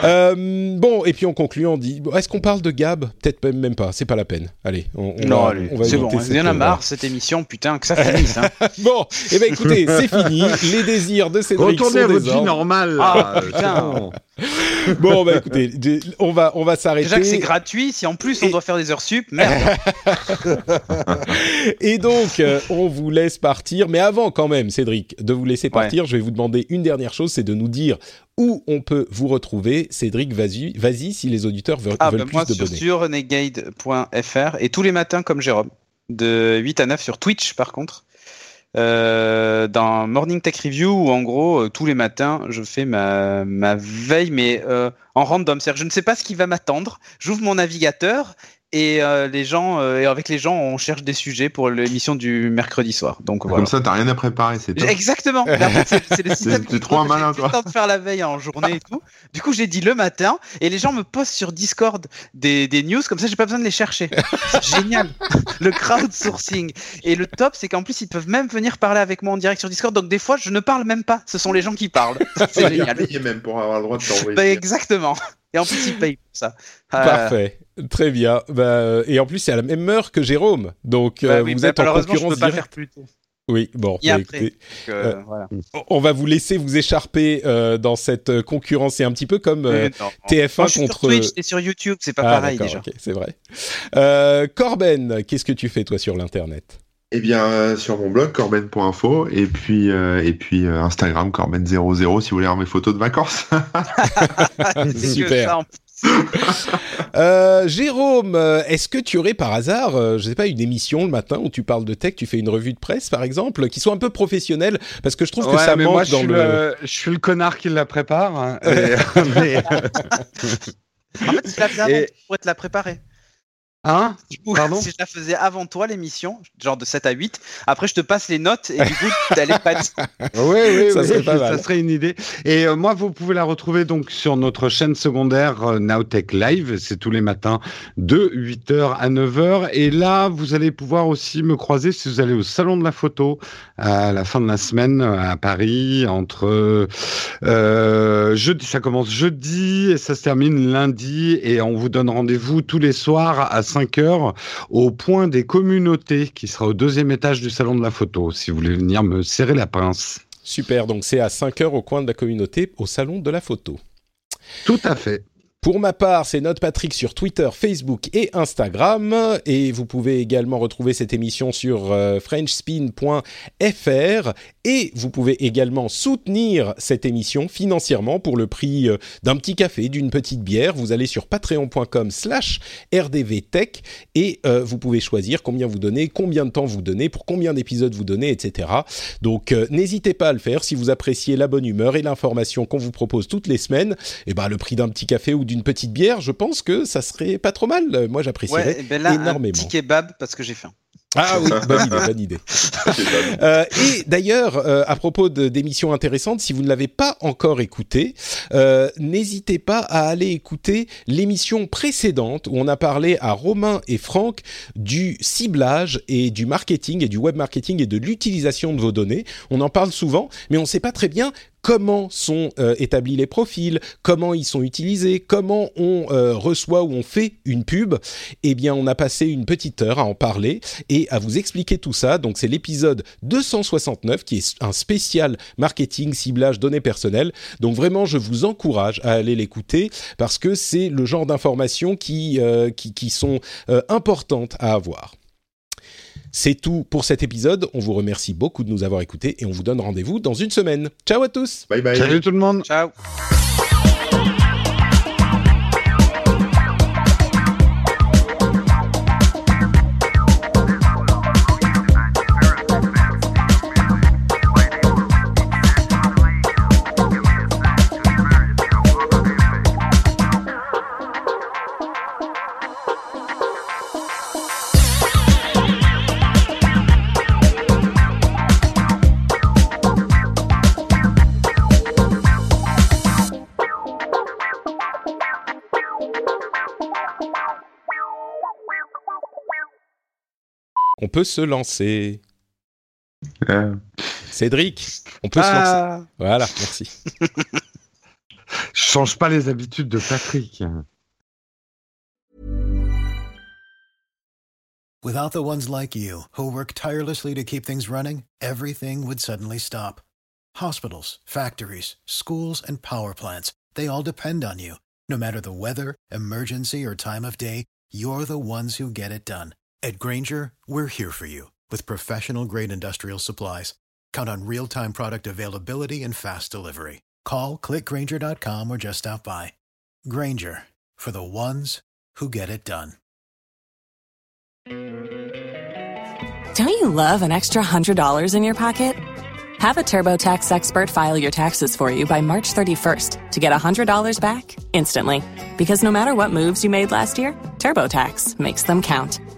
Euh, bon, et puis on conclut, on dit est-ce qu'on parle de Gab? Peut-être même pas, c'est pas la peine. Allez, on, non, allez, c'est bon, il y en a marre cette émission, putain, que ça finisse. Hein. bon, et eh ben écoutez, c'est fini. Les désirs de Cédric Retournez à votre vie normale. Ah, putain. bon, bah écoutez, on va, on va s'arrêter. Déjà que c'est gratuit, si en plus on doit faire des heures sup, merde. et donc, euh, on vous laisse partir. Mais avant, quand même, Cédric, de vous laisser partir, je vais vous demander une dernière chose c'est de nous dire où on peut vous retrouver. Cédric, vas-y, vas si les auditeurs veulent, ah, veulent bah, plus moi, de sur, sur renegade.fr et tous les matins, comme Jérôme, de 8 à 9 sur Twitch, par contre. Euh, dans Morning Tech Review où en gros euh, tous les matins je fais ma, ma veille mais euh, en random, c'est-à-dire je ne sais pas ce qui va m'attendre, j'ouvre mon navigateur et euh, les gens euh, et avec les gens on cherche des sujets pour l'émission du mercredi soir. Donc voilà. comme ça t'as rien à préparer c'est exactement. C'est trop un malin quoi. temps de faire la veille en journée et tout. Du coup j'ai dit le matin et les gens me postent sur Discord des, des news comme ça j'ai pas besoin de les chercher. Génial. Le crowdsourcing. Et le top c'est qu'en plus ils peuvent même venir parler avec moi en direct sur Discord. Donc des fois je ne parle même pas. Ce sont les gens qui parlent. C'est génial. même pour avoir le droit de t'envoyer. Bah, exactement et en plus, ils payent pour ça. Euh, Parfait. Très bien. Bah, et en plus, c'est à la même heure que Jérôme. Donc, euh, vous bah, êtes en concurrence tôt. Oui, bon, bah, écoutez, euh, voilà. on va vous laisser vous écharper euh, dans cette concurrence. C'est un petit peu comme euh, TF1 Moi, je contre. Sur Twitch et sur YouTube, c'est pas ah, pareil déjà. Okay, c'est vrai. Corben, qu'est-ce que tu fais toi sur l'internet? Eh bien, sur mon blog corben.info et puis et puis Instagram corben00 si vous voulez avoir mes photos de vacances. Super. Euh, Jérôme, est-ce que tu aurais par hasard, euh, je sais pas, une émission le matin où tu parles de tech, tu fais une revue de presse par exemple, qui soit un peu professionnelle, parce que je trouve que ça manque dans le... Je suis le connard qui la prépare. Hein, en fait, tu la pour te la préparer. Hein Pardon si je la faisais avant toi l'émission, genre de 7 à 8, après je te passe les notes et du coup t'allais pas. oui, oui, ça, serait pas ça serait une idée. Et euh, moi, vous pouvez la retrouver donc sur notre chaîne secondaire euh, Nowtech Live. C'est tous les matins de 8h à 9h. Et là, vous allez pouvoir aussi me croiser si vous allez au salon de la photo à la fin de la semaine euh, à Paris entre euh, jeudi, ça commence jeudi et ça se termine lundi et on vous donne rendez-vous tous les soirs à 5 heures au point des communautés qui sera au deuxième étage du salon de la photo si vous voulez venir me serrer la pince. Super, donc c'est à 5 heures au coin de la communauté au salon de la photo. Tout à fait. Pour ma part, c'est Note Patrick sur Twitter, Facebook et Instagram. Et vous pouvez également retrouver cette émission sur euh, frenchspin.fr. Et vous pouvez également soutenir cette émission financièrement pour le prix euh, d'un petit café, d'une petite bière. Vous allez sur patreon.com slash rdvtech et euh, vous pouvez choisir combien vous donnez, combien de temps vous donnez, pour combien d'épisodes vous donnez, etc. Donc n'hésitez pas à le faire si vous appréciez la bonne humeur et l'information qu'on vous propose toutes les semaines. Et eh ben le prix d'un petit café ou d'une une petite bière, je pense que ça serait pas trop mal. Moi, j'apprécierais ouais, ben là, énormément. Un petit kebab parce que j'ai faim. Ah oui, bonne idée, bonne idée. euh, et d'ailleurs, euh, à propos d'émissions intéressantes, si vous ne l'avez pas encore écouté, euh, n'hésitez pas à aller écouter l'émission précédente où on a parlé à Romain et Franck du ciblage et du marketing et du web marketing et de l'utilisation de vos données. On en parle souvent, mais on ne sait pas très bien comment sont euh, établis les profils, comment ils sont utilisés, comment on euh, reçoit ou on fait une pub. Eh bien, on a passé une petite heure à en parler et à vous expliquer tout ça. Donc, c'est l'épisode 269 qui est un spécial marketing, ciblage, données personnelles. Donc, vraiment, je vous encourage à aller l'écouter parce que c'est le genre d'informations qui, euh, qui, qui, sont importantes à avoir. C'est tout pour cet épisode. On vous remercie beaucoup de nous avoir écoutés et on vous donne rendez-vous dans une semaine. Ciao à tous. Bye bye. Salut tout le monde. Ciao. On peut se lancer. Euh. Cédric, on peut se ah. lancer. Voilà, merci. change pas les habitudes de Patrick. Without the ones like you, who work tirelessly to keep things running, everything would suddenly stop. Hospitals, factories, schools, and power plants, they all depend on you. No matter the weather, emergency, or time of day, you're the ones who get it done. At Granger, we're here for you with professional grade industrial supplies. Count on real time product availability and fast delivery. Call clickgranger.com or just stop by. Granger for the ones who get it done. Don't you love an extra $100 in your pocket? Have a TurboTax expert file your taxes for you by March 31st to get $100 back instantly. Because no matter what moves you made last year, TurboTax makes them count.